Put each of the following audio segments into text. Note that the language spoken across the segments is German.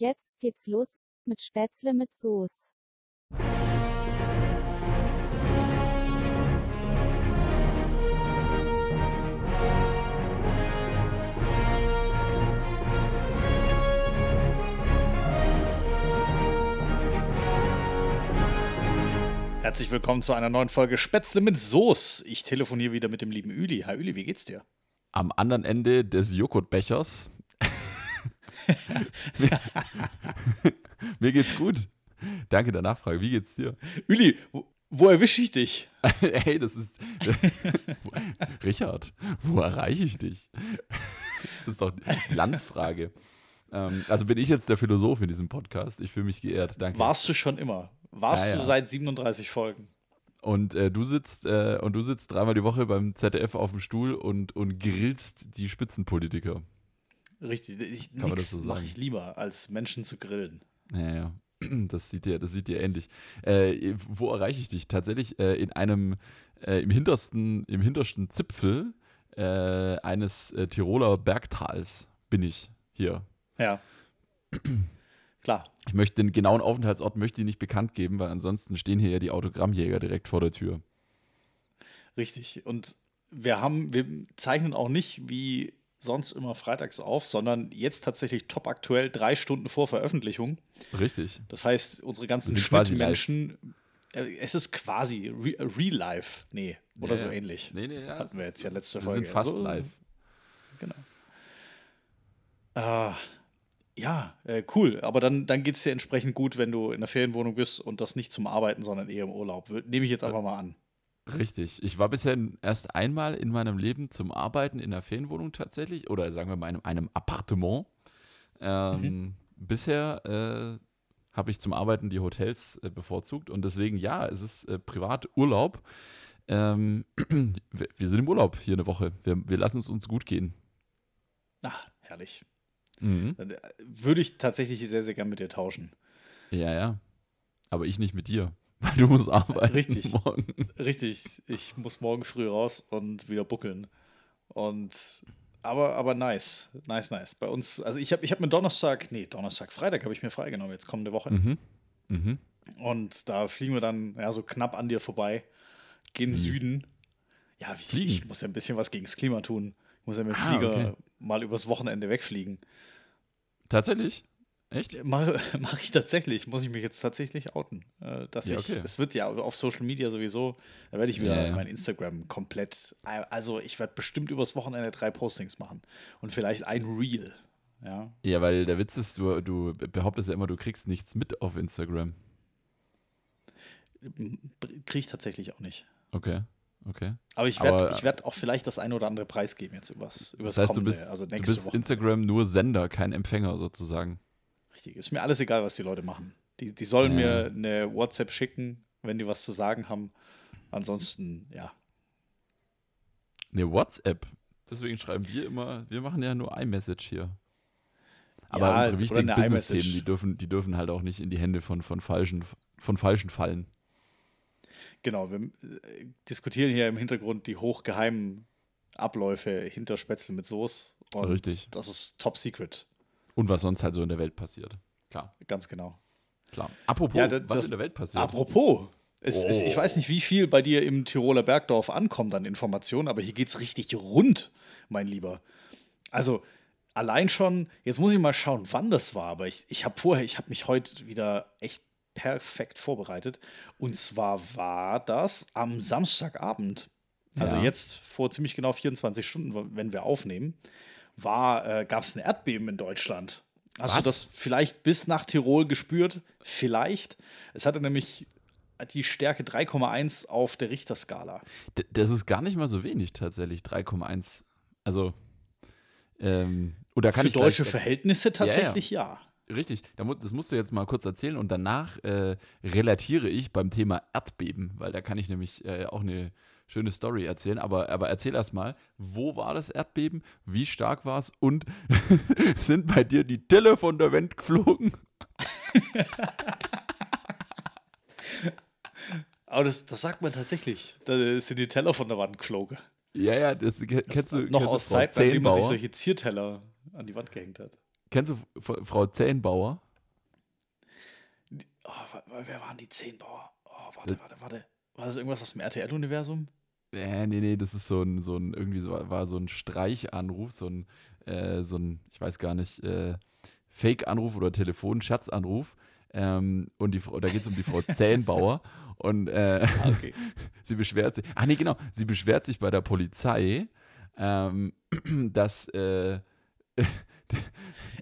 Jetzt geht's los mit Spätzle mit Soße. Herzlich willkommen zu einer neuen Folge Spätzle mit Soße. Ich telefoniere wieder mit dem lieben Üli. Hi Üli, wie geht's dir? Am anderen Ende des Joghurtbechers. Mir geht's gut. Danke der Nachfrage. Wie geht's dir? Üli, wo, wo erwische ich dich? hey, das ist. Richard, wo erreiche ich dich? Das ist doch die Landsfrage. Ähm, also bin ich jetzt der Philosoph in diesem Podcast. Ich fühle mich geehrt. Danke. Warst du schon immer? Warst Ja, du ja. seit 37 Folgen? Und äh, du sitzt äh, und du sitzt dreimal die Woche beim ZDF auf dem Stuhl und, und grillst die Spitzenpolitiker. Richtig, ich, nix so mache ich lieber, als Menschen zu grillen. Ja, ja. Das sieht dir, das sieht dir ähnlich. Äh, wo erreiche ich dich? Tatsächlich äh, in einem, äh, im hintersten, im hintersten Zipfel äh, eines äh, Tiroler Bergtals bin ich hier. Ja. Klar. Ich möchte den genauen Aufenthaltsort möchte ich nicht bekannt geben, weil ansonsten stehen hier ja die Autogrammjäger direkt vor der Tür. Richtig. Und wir haben, wir zeichnen auch nicht wie sonst immer freitags auf, sondern jetzt tatsächlich top aktuell drei Stunden vor Veröffentlichung. Richtig. Das heißt, unsere ganzen Schnittmenschen, äh, es ist quasi re real life. Nee, oder Ja, so ähnlich. Nee, nee, ja. Hatten wir jetzt ja letzte Folge. Wir sind fast So, live. Genau. Äh, ja, äh, cool. Aber dann, dann geht es dir entsprechend gut, wenn du in der Ferienwohnung bist und das nicht zum Arbeiten, sondern eher im Urlaub. Nehme ich jetzt einfach mal an. Richtig. Ich war bisher erst einmal in meinem Leben zum Arbeiten in einer Ferienwohnung tatsächlich oder sagen wir mal in einem, einem Appartement. Ähm, Bisher äh, habe ich zum Arbeiten die Hotels äh, bevorzugt und deswegen ja, es ist äh, Privaturlaub. Ähm, wir, sind im Urlaub hier eine Woche. Wir, wir lassen es uns gut gehen. Ach, herrlich. Mhm. Äh, würde ich tatsächlich sehr, sehr gern mit dir tauschen. Ja, ja. Aber ich nicht mit dir, weil du musst arbeiten. Richtig. Morgen. Richtig, ich muss morgen früh raus und wieder buckeln. Und aber, aber nice, nice, nice. Bei uns, also ich habe ich hab mir Donnerstag, nee, Donnerstag, Freitag habe ich mir freigenommen, jetzt kommende Woche. Mhm. Mhm. Und da fliegen wir dann ja so knapp an dir vorbei, gehen Süden. Ja, ich, ich muss ja ein bisschen was gegen das Klima tun. Ich muss ja mit dem Ah, Flieger okay. mal übers Wochenende wegfliegen. Tatsächlich? Echt? Mache mach ich tatsächlich, muss ich mich jetzt tatsächlich outen. Äh, dass Ja, ich, okay. es wird ja auf Social Media sowieso, da werde ich wieder Ja, ja. mein Instagram komplett, also ich werde bestimmt übers Wochenende drei Postings machen und vielleicht ein Reel. Ja, Ja, weil der Witz ist, du, du behauptest ja immer, du kriegst nichts mit auf Instagram. kriege ich tatsächlich auch nicht. Okay, okay. Aber ich werde ich werd auch vielleicht das ein oder andere preisgeben jetzt übers, übers Das heißt, du kommende, bist, also du nächste bist Woche. Instagram nur Sender, kein Empfänger sozusagen. Richtig. Ist mir alles egal, was die Leute machen. Die, die sollen Ja. mir eine WhatsApp schicken, wenn die was zu sagen haben. Ansonsten, ja. Ne, WhatsApp. Deswegen schreiben wir immer, wir machen ja nur iMessage hier. Aber Ja, unsere wichtigen eine Business-Themen, die dürfen, die dürfen halt auch nicht in die Hände von, von, falschen, von falschen fallen. Genau, wir äh, diskutieren hier im Hintergrund die hochgeheimen Abläufe hinter Spätzle mit Soße. Und Richtig. Das ist top secret. Und was sonst halt so in der Welt passiert. Klar, Ganz genau. klar. Apropos, Ja, da- was das- in der Welt passiert. Apropos, es, es, ich Oh. weiß nicht, wie viel bei dir im Tiroler Bergdorf ankommt an Informationen, aber hier geht es richtig rund, mein Lieber. Also allein schon, jetzt muss ich mal schauen, wann das war, aber ich, ich habe vorher, ich habe mich heute wieder echt perfekt vorbereitet. Und zwar war das am Samstagabend, also Ja. jetzt vor ziemlich genau 24 Stunden, wenn wir aufnehmen, war, äh, gab es ein Erdbeben in Deutschland. Hast Was? du das vielleicht bis nach Tirol gespürt? Vielleicht. Es hatte nämlich die Stärke 3,1 auf der Richterskala. D- Das ist gar nicht mal so wenig tatsächlich, 3,1. Also, ähm, oder kann Für ich gleich- deutsche Verhältnisse tatsächlich ja. Richtig, da mu- das musst du jetzt mal kurz erzählen und danach äh, relatiere ich beim Thema Erdbeben, weil da kann ich nämlich äh, auch eine schöne Story erzählen. Aber, aber erzähl erst mal, wo war das Erdbeben, wie stark war es und sind bei dir die Tille von der Wand geflogen? Aber das, das sagt man tatsächlich. Da sind die Teller von der Wand geflogen. Ja, ja, das Das kennst du, noch kennst aus Zeiten, an denen man sich solche Zierteller an die Wand gehängt hat. Kennst du Frau Zehnbauer? wa- wer waren die Zehnbauer? Oh, warte, warte, warte. War das irgendwas aus dem RTL-Universum? Äh, nee, nee, das ist so ein, so ein, irgendwie so, war so ein Streichanruf, so ein, äh, so ein, ich weiß gar nicht, äh, Fake-Anruf oder Telefon-Scherzanruf. Ähm, und die, Frau- da geht es um die Frau Zähnbauer. Und äh, Ah, okay. sie beschwert sich, ach nee, genau, sie beschwert sich bei der Polizei, ähm, dass äh,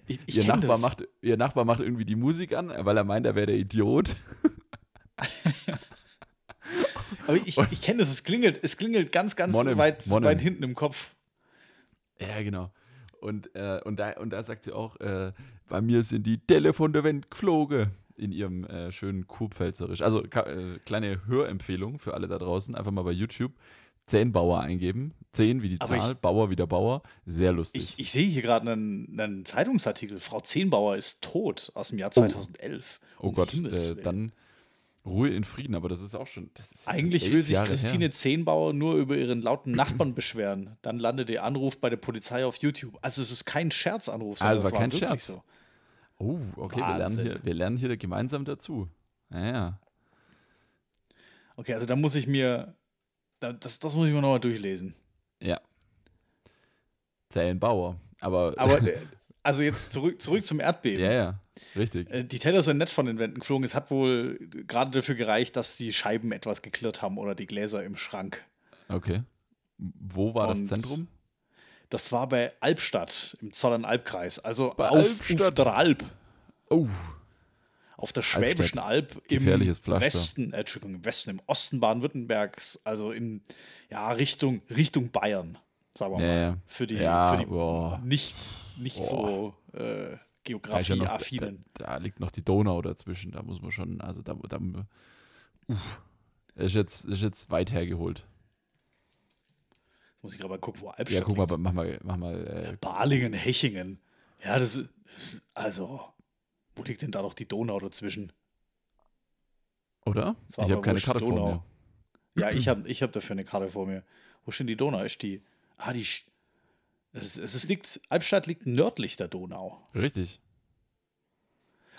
Ich, ich ihr, Nachbar das. macht, ihr Nachbar macht irgendwie die Musik an, weil er meint, er wäre der Idiot. Aber ich, ich kenne das, es klingelt, es klingelt ganz, ganz Monem, weit, Monem. weit hinten im Kopf. Ja, genau. Und, äh, und, da, und da sagt sie auch, äh, bei mir sind die Tele von der Wand geflogen in ihrem äh, schönen Kurpfälzerisch. Also äh, kleine Hörempfehlung für alle da draußen. Einfach mal bei YouTube Zehnbauer eingeben. Zehn wie die Aber Zahl, ich- Bauer wie der Bauer. Sehr lustig. Ich, ich sehe hier gerade einen, einen Zeitungsartikel. Frau Zehnbauer ist tot aus dem Jahr 2011. oh Um Gott, Himmels äh, dann Ruhe in Frieden. Aber das ist auch schon. Das ist Eigentlich will sich Jahre Christine Her. Zehnbauer nur über ihren lauten Nachbarn beschweren. Dann landet der Anruf bei der Polizei auf YouTube. Also es ist kein Scherzanruf, sondern Also es war kein wirklich Scherz. so. Oh, okay, wir lernen, hier, wir lernen hier gemeinsam dazu. Ja, ja. Okay, also da muss ich mir, da- das, das muss ich mir nochmal durchlesen. Ja. Zellenbauer. Aber, Aber äh, also jetzt zurück, zurück zum Erdbeben. ja, ja, richtig. Äh, Die Teller sind nett von den Wänden geflogen. Es hat wohl gerade dafür gereicht, dass die Scheiben etwas geklirrt haben oder die Gläser im Schrank. Okay. Wo war Und das Zentrum? Das war bei Albstadt im Zollern-Alb-Kreis, also Bei auf, Albstadt. auf der Alb, Oh, auf der Schwäbischen Alb im. Westen, äh, Entschuldigung, im Westen, im Osten Baden-Württembergs, also in ja, Richtung, Richtung Bayern, sagen wir mal. ja. Für die, Ja, für die boah. nicht, nicht so äh, da, ist ja da, Geografie-affinen. da liegt noch die Donau dazwischen. Da muss man schon, also da, da uff. Ist jetzt, ist jetzt weit hergeholt. Jetzt muss ich gerade mal gucken, wo Albstadt Ja, guck mal, mach mal, mach mal. Äh, Balingen, Hechingen. Ja, das ist, also, wo liegt denn da noch die Donau dazwischen? oder? Ich habe keine Karte vor Donau. mir. Ja, ich habe ich hab dafür eine Karte vor mir. Wo steht die Donau? Ist die. Ah, die. Es, es liegt, Albstadt liegt nördlich der Donau. Richtig.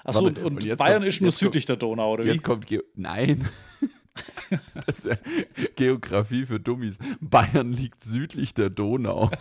Achso, und, und und Bayern kommt- ist nur jetzt kommt- südlich der Donau, oder wie? Jetzt kommt Geo Nein. wär Geografie für Dummies. Bayern liegt südlich der Donau.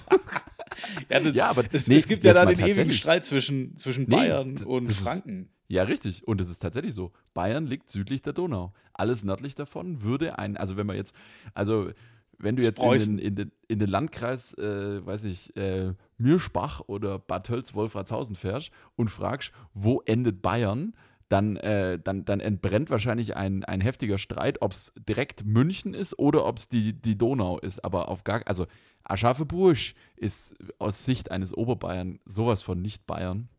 Ja, das, Ja, aber es, nee, es gibt ja da den ewigen. Streit zwischen, zwischen Nee, Bayern und das ist- Franken. Ja, richtig. Und es ist tatsächlich so. Bayern liegt südlich der Donau. Alles nördlich davon würde ein, also wenn man jetzt, also wenn du jetzt in den, in den, in den Landkreis, äh, weiß ich, äh, Mirschbach oder Bad Tölz-Wolfratshausen fährst und fragst, wo endet Bayern, dann, äh, dann, dann entbrennt wahrscheinlich ein, ein heftiger Streit, ob es direkt München ist oder ob es die, die Donau ist. Aber auf gar, also Aschaffenburg ist aus Sicht eines Oberbayern sowas von nicht Bayern.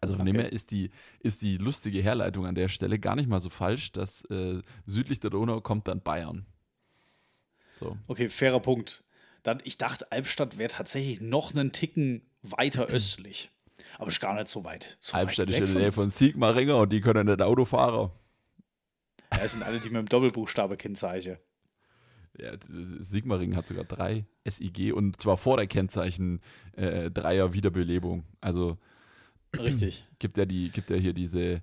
Also von dem Okay. her ist die, ist die lustige Herleitung an der Stelle gar nicht mal so falsch, dass äh, südlich der Donau kommt dann Bayern. So. Okay, fairer Punkt. Dann, ich dachte, Albstadt wäre tatsächlich noch einen Ticken weiter östlich. Aber ist gar nicht so weit. So Albstadt weit ist in der Nähe von Sigmaringen und die können nicht Auto fahren. Ja, es sind alle, die mit dem Doppelbuchstabe Kennzeichen. Ja, Sigmaringen hat sogar drei SIG und zwar vor der Kennzeichen äh, Dreier Wiederbelebung. Also Richtig. gibt ja die, gibt ja hier diese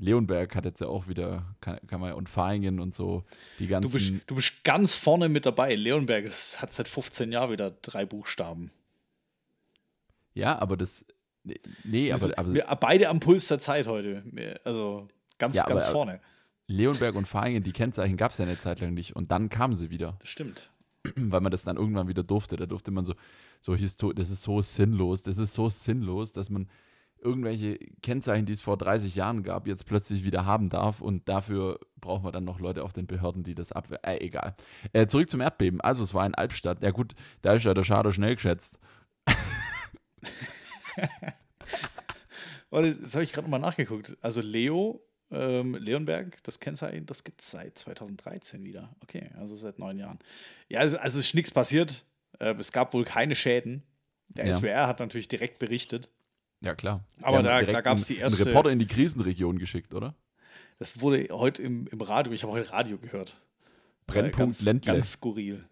Leonberg hat jetzt ja auch wieder, kann, kann man und Fahingen und so die ganzen. Du bist, du bist ganz vorne mit dabei. Leonberg es hat seit 15 Jahren wieder drei Buchstaben. ja, aber das. Nee, aber, aber wir, beide am Puls der Zeit heute. Also ganz, Ja, aber- ganz vorne. Leonberg und Fahingen, die Kennzeichen gab es ja eine Zeit lang nicht und dann kamen sie wieder. Das stimmt. weil man das dann irgendwann wieder durfte. Da durfte man so, so histo das ist so sinnlos, das ist so sinnlos, dass man irgendwelche Kennzeichen, die es vor 30 Jahren gab, jetzt plötzlich wieder haben darf und dafür brauchen wir dann noch Leute auf den Behörden, die das abwehren. Äh, egal. Äh, zurück zum Erdbeben. Also es war in Albstadt. Ja gut, da ist ja der Schade schnell geschätzt. Das habe ich gerade nochmal nachgeguckt. Also Leo, ähm, Leonberg, das Kennzeichen, das gibt es seit 2013 wieder. Okay, also seit neun Jahren. Ja, also, also ist nichts passiert. Äh, es gab wohl keine Schäden. Der Ja. SWR hat natürlich direkt berichtet. Ja, klar. Aber da- da gab's einen- die erste- Einen Reporter in die Krisenregion geschickt, oder? Das wurde heute im, im Radio, ich habe heute Radio gehört. Brennpunkt ganz, Ländle. Ganz skurril.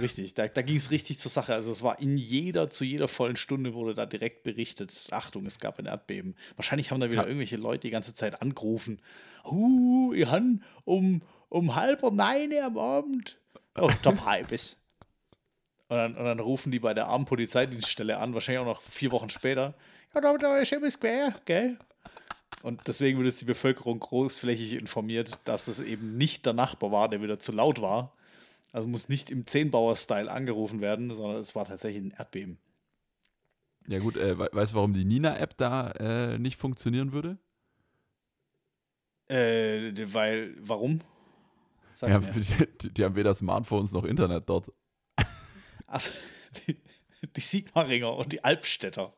richtig. Da, da ging es richtig zur Sache. Also es war in jeder, zu jeder vollen Stunde wurde da direkt berichtet, Achtung, es gab ein Erdbeben. Wahrscheinlich haben da wieder Ja. irgendwelche Leute die ganze Zeit angerufen. Huh, ich han um, um halb neun am Abend. Oh, top halbes. Und dann, und dann rufen die bei der armen Polizeidienststelle an, wahrscheinlich auch noch vier Wochen später. Da, da ist etwas quer, gell? Und deswegen wird jetzt die Bevölkerung großflächig informiert, dass es eben nicht der Nachbar war, der wieder zu laut war. Also muss nicht im Zehnbauer-Style angerufen werden, sondern es war tatsächlich ein Erdbeben. Ja gut, äh, we- weißt du, warum die Nina-App da äh, nicht funktionieren würde? Äh, weil, warum? Ja, mir. die, die haben weder Smartphones noch Internet dort. Also, die, die Sigmaringer und die Albstädter.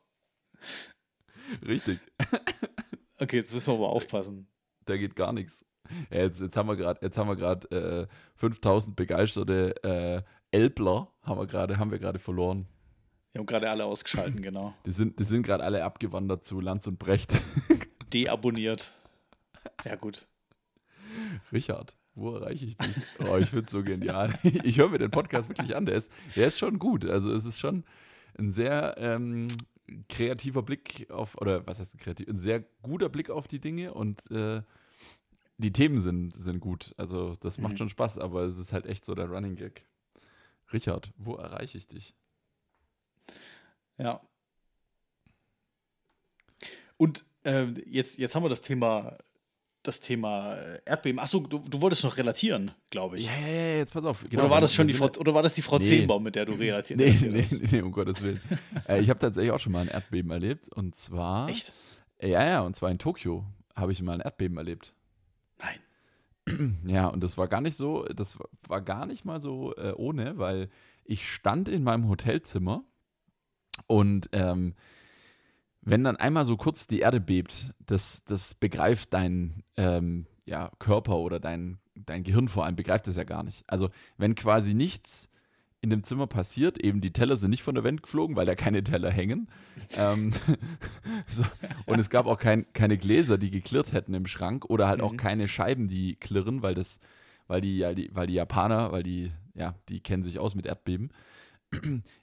Richtig, Okay, jetzt müssen wir aber aufpassen. da geht gar nichts. Ja, jetzt, jetzt haben wir gerade, jetzt haben wir gerade äh, 5000 begeisterte äh, Elbler haben wir gerade, haben wir gerade verloren. Wir haben gerade alle ausgeschalten, genau. Die sind, die sind gerade alle abgewandert zu Lanz und Brecht. Deabonniert. Ja, gut. Richard, wo erreiche ich dich? Oh, ich finde es so genial. Ich höre mir den Podcast wirklich an. Der ist, der ist schon gut. Also es ist schon ein sehr ähm, kreativer Blick auf, oder was heißt kreativ? Ein sehr guter Blick auf die Dinge und äh, die Themen sind, sind gut. Also das macht Mhm. schon Spaß, aber es ist halt echt so der Running Gag. Richard, wo erreiche ich dich? Ja. Und ähm, jetzt, jetzt haben wir das Thema, das Thema äh, Erdbeben. Achso, du, du wolltest noch relatieren, glaube ich. Ja, ja, ja, jetzt pass auf. Genau, oder, war das schon die Frau, oder war das die Frau Nee. Zehnbaum, mit der du relatiert Nee, nee, nee, nee, um Gottes Willen. äh, ich habe tatsächlich auch schon mal ein Erdbeben erlebt. Und zwar. Echt? Ja, ja, und zwar in Tokio habe ich mal ein Erdbeben erlebt. Nein. Ja, und das war gar nicht so, das war- war gar nicht mal so äh, ohne, weil ich stand in meinem Hotelzimmer und ähm, wenn dann einmal so kurz die Erde bebt, das, das begreift dein ähm, ja, Körper oder dein, dein Gehirn vor allem, begreift das ja gar nicht. Also wenn quasi nichts in dem Zimmer passiert, eben die Teller sind nicht von der Wand geflogen, weil da keine Teller hängen. ähm, so, und es gab auch kein, keine Gläser, die geklirrt hätten im Schrank oder halt auch Mhm. keine Scheiben, die klirren, weil das, weil die, ja, die, weil die Japaner, weil die, ja, die kennen sich aus mit Erdbeben.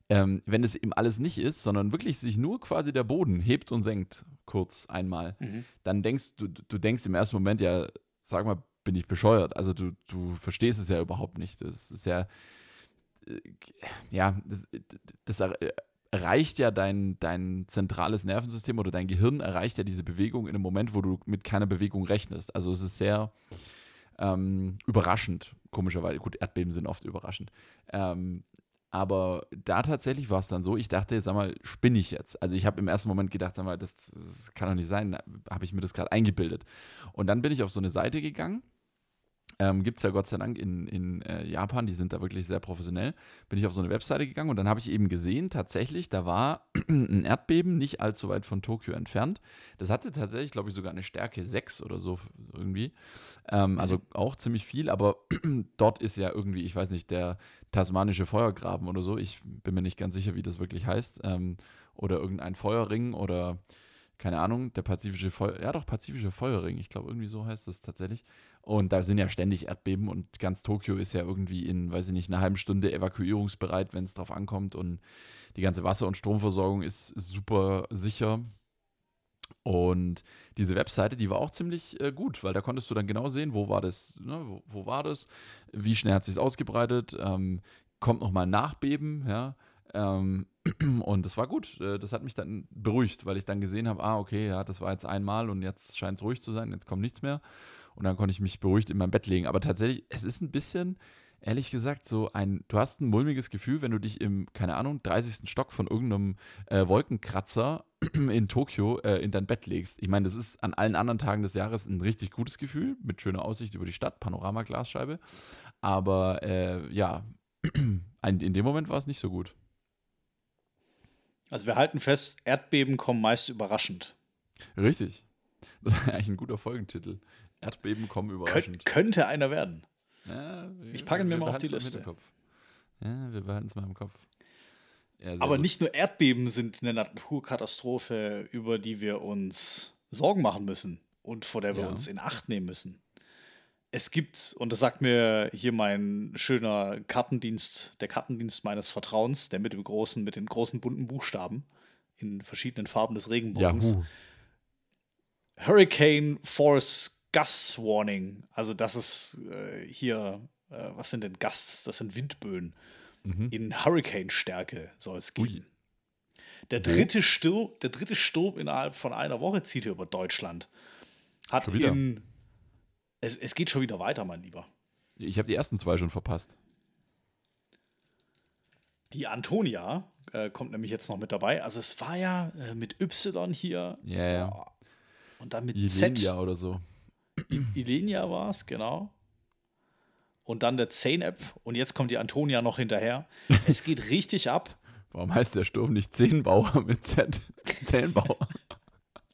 Ähm, wenn es eben alles nicht ist, sondern wirklich sich nur quasi der Boden hebt und senkt, kurz einmal, Mhm. dann denkst du, du denkst im ersten Moment ja, sag mal, bin ich bescheuert. Also du, du verstehst es ja überhaupt nicht. Das ist ja, äh, ja, das, das er- erreicht ja dein, dein zentrales Nervensystem oder dein Gehirn erreicht ja diese Bewegung in einem Moment, wo du mit keiner Bewegung rechnest. Also es ist sehr ähm, überraschend, komischerweise. Gut, Erdbeben sind oft überraschend. Ähm, aber da tatsächlich war es dann so, ich dachte, sag mal, spinne ich jetzt? Also ich habe im ersten Moment gedacht, sag mal, das, das kann doch nicht sein, habe ich mir das gerade eingebildet. Und dann bin ich auf so eine Seite gegangen, ähm, Gibt es ja Gott sei Dank in, in äh, Japan, die sind da wirklich sehr professionell. Bin ich auf so eine Webseite gegangen und dann habe ich eben gesehen, tatsächlich, da war ein Erdbeben nicht allzu weit von Tokio entfernt. Das hatte tatsächlich, glaube ich, sogar eine Stärke 6 oder so irgendwie. Ähm, also auch ziemlich viel, aber dort ist ja irgendwie, ich weiß nicht, der tasmanische Feuergraben oder so. Ich bin mir nicht ganz sicher, wie das wirklich heißt. Ähm, oder irgendein Feuerring oder keine Ahnung, der pazifische Feuer, ja doch, pazifische Feuerring, ich glaube, irgendwie so heißt das tatsächlich. Und da sind ja ständig Erdbeben und ganz Tokio ist ja irgendwie in, weiß ich nicht, einer halben Stunde evakuierungsbereit, wenn es drauf ankommt und die ganze Wasser- und Stromversorgung ist, ist super sicher. Und diese Webseite, die war auch ziemlich äh, gut, weil da konntest du dann genau sehen, wo war das, ne, wo, wo war das, wie schnell hat sich ausgebreitet, ähm, kommt nochmal ein Nachbeben, ja. Ähm, und das war gut. Äh, Das hat mich dann beruhigt, weil ich dann gesehen habe, ah, okay, ja, das war jetzt einmal und jetzt scheint es ruhig zu sein, jetzt kommt nichts mehr. Und dann konnte ich mich beruhigt in mein Bett legen. Aber tatsächlich, es ist ein bisschen, ehrlich gesagt, so ein, du hast ein mulmiges Gefühl, wenn du dich im, keine Ahnung, 30. Stock von irgendeinem äh, Wolkenkratzer in Tokio äh, in dein Bett legst. Ich meine, das ist an allen anderen Tagen des Jahres ein richtig gutes Gefühl, mit schöner Aussicht über die Stadt, Panoramaglasscheibe. Aber äh, ja, in dem Moment war es nicht so gut. Also wir halten fest, Erdbeben kommen meist überraschend. Richtig. Das ist eigentlich ein guter Folgentitel. Erdbeben kommen überraschend. könnte einer werden. Ja, wir- Ich packe ihn mir mal auf die Liste. Ja, wir behalten es mal im Kopf. Ja, Aber gut. nicht nur Erdbeben sind eine Naturkatastrophe, über die wir uns Sorgen machen müssen und vor der wir Ja. uns in Acht nehmen müssen. es gibt, und das sagt mir hier mein schöner Kartendienst, der Kartendienst meines Vertrauens, der mit dem großen, mit den großen bunten Buchstaben in verschiedenen Farben des Regenbogens. Yahoo. Hurricane Force Gus Warning. Also das ist äh, hier, äh, was sind denn Gusts? Das sind Windböen. In Hurricane-Stärke soll es gehen. Ui. Der dritte, Sturm, der dritte Sturm innerhalb von einer Woche zieht hier über Deutschland. Hat Schon wieder? in. Es, es geht schon wieder weiter, mein Lieber. Ich habe die ersten zwei schon verpasst. Die Antonia äh, kommt nämlich jetzt noch mit dabei. Also es war ja äh, mit Y hier. Ja, ja. Und dann mit Z. Ilenia oder so. Ilenia war es, genau. Und dann der Zane-App. Und jetzt kommt die Antonia noch hinterher. Es geht richtig ab. Warum heißt der Sturm nicht Zehnbauer mit Z? Zehnbauer.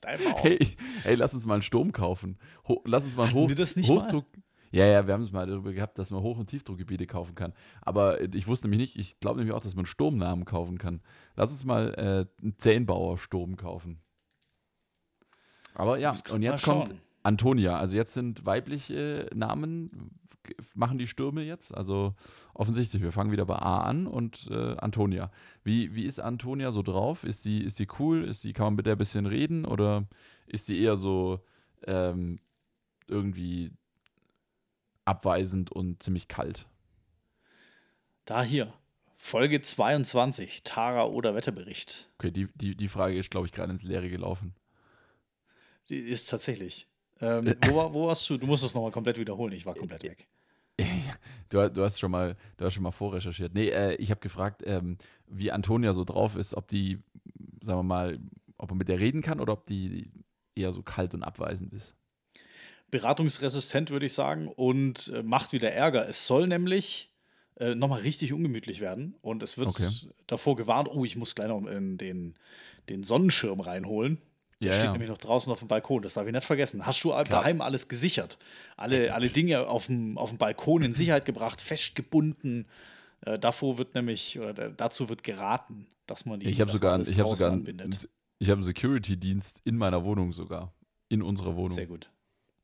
Dein Bauch. Hey, hey, lass uns mal einen Sturm kaufen. Ho lass uns mal einen Hoch Hochdruck. Ja, ja, wir haben es mal darüber gehabt, dass man Hoch- und Tiefdruckgebiete kaufen kann. Aber äh, ich wusste nämlich nicht, ich glaube nämlich auch, dass man Sturmnamen kaufen kann. Lass uns mal äh, einen Zehnbauer-Sturm kaufen. Aber ja, und jetzt mal kommt. Antonia. Also jetzt sind weibliche Namen, machen die Stürme jetzt. Also offensichtlich, wir fangen wieder bei A an und äh, Antonia. Wie, wie ist Antonia so drauf? Ist sie, ist sie cool? Ist sie, kann man mit der ein bisschen reden? Oder ist sie eher so ähm, irgendwie abweisend und ziemlich kalt? Da hier. Folge 22. Tara oder Wetterbericht. Okay, die, die, die Frage ist, glaube ich, gerade ins Leere gelaufen. Die ist tatsächlich. Ähm, wo, war- wo warst du? Du musst es nochmal komplett wiederholen. Ich war komplett weg. Du, du hast schon mal, du hast schon mal vorrecherchiert. Nee, äh, ich habe gefragt, ähm, wie Antonia so drauf ist, ob die, sagen wir mal, ob man mit der reden kann oder ob die eher so kalt und abweisend ist. Beratungsresistent, würde ich sagen, und äh, macht wieder Ärger. Es soll nämlich äh, nochmal richtig ungemütlich werden. Und es wird Okay. davor gewarnt, oh, ich muss gleich noch in den, den Sonnenschirm reinholen. Der Ja, steht ja. nämlich noch draußen auf dem Balkon, das darf ich nicht vergessen. Hast du daheim alles gesichert? Alle, alle Dinge auf dem, auf dem Balkon in Sicherheit gebracht, festgebunden. Äh, davor wird nämlich, oder da- dazu wird geraten, dass man die Ich habe sogar, ich habe draußen sogar, einen, ich habe einen Security-Dienst in meiner Wohnung sogar. In unserer Wohnung. Sehr gut.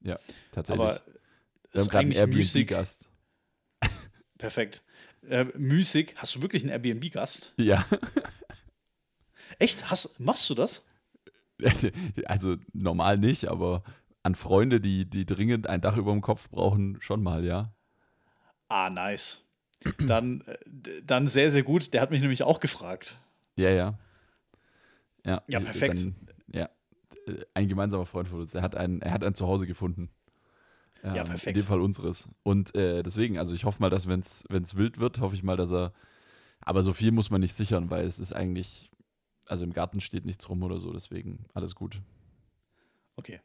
Ja, tatsächlich. Aber Wir haben ist einen eigentlich müßig. Airbnb-Gast. Perfekt. Äh, müßig. Hast du wirklich einen Airbnb-Gast? Ja, Echt? Hast, machst du das? also normal nicht, aber an Freunde, die, die dringend ein Dach über dem Kopf brauchen, schon mal, ja. Ah, nice. Dann, äh, dann sehr, sehr gut. Der hat mich nämlich auch gefragt. Ja, ja. Ja, Ja, äh, perfekt. Dann, ja, Äh, ein gemeinsamer Freund von uns. Er hat ein, er hat ein Zuhause gefunden. Ähm, Ja, perfekt. In dem Fall unseres. Und äh, deswegen, also ich hoffe mal, dass wenn es wild wird, hoffe ich mal, dass er. Aber so viel muss man nicht sichern, weil es ist eigentlich, also im Garten steht nichts rum oder so, deswegen alles gut. Okay.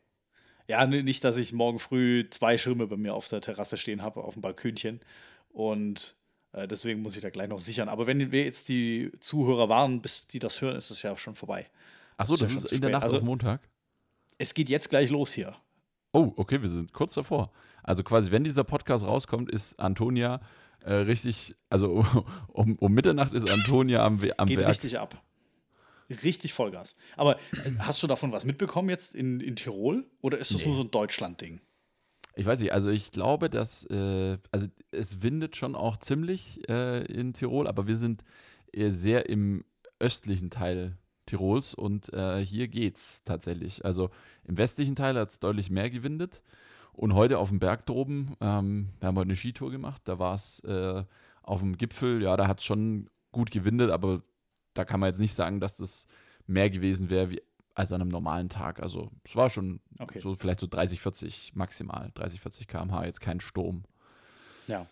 Ja, nicht, dass ich morgen früh zwei Schirme bei mir auf der Terrasse stehen habe, auf dem Balkönchen. Und äh, deswegen muss ich da gleich noch sichern. Aber wenn wir jetzt die Zuhörer warten, bis die das hören, ist es ja schon vorbei. Achso, Ist das schon ist zu in der. Nacht Also- auf Montag. Es geht jetzt gleich los hier. Oh, okay, wir sind kurz davor. Also quasi, wenn dieser Podcast rauskommt, ist Antonia äh, richtig, also um, um Mitternacht ist Antonia am, am Geht Werk. richtig ab. Richtig Vollgas. Aber äh, hast du davon was mitbekommen jetzt in, in Tirol? Oder ist das nur so ein Deutschland-Ding? Ich weiß nicht, also ich glaube, dass, äh, also es windet schon auch ziemlich äh, in Tirol, aber wir sind äh, sehr im östlichen Teil Tirols und äh, hier geht's tatsächlich. Also im westlichen Teil hat es deutlich mehr gewindet und heute auf dem Berg droben, ähm, wir haben heute eine Skitour gemacht, da war es äh, auf dem Gipfel, ja, da hat es schon gut gewindet, aber da kann man jetzt nicht sagen, dass das mehr gewesen wäre wie als an einem normalen Tag. Also es war schon Okay. so vielleicht so 30, 40 maximal, 30, 40 km/h, jetzt kein Sturm. Ja.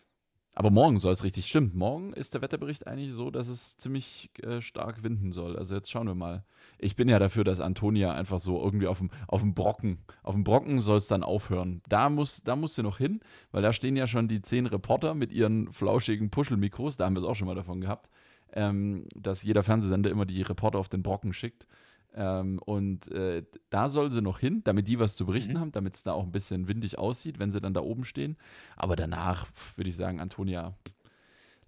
Aber morgen soll es richtig, stimmt. Morgen ist der Wetterbericht eigentlich so, dass es ziemlich äh, stark winden soll. Also jetzt schauen wir mal. Ich bin ja dafür, dass Antonia einfach so irgendwie auf dem, auf dem Brocken, auf dem Brocken soll es dann aufhören. Da muss, da muss sie noch hin, weil da stehen ja schon die zehn Reporter mit ihren flauschigen Puschelmikros, da haben wir es auch schon mal davon gehabt, ähm, dass jeder Fernsehsender immer die Reporter auf den Brocken schickt. Ähm, und äh, da soll sie noch hin, damit die was zu berichten Mhm. haben, damit es da auch ein bisschen windig aussieht, wenn sie dann da oben stehen. Aber danach würde ich sagen, Antonia,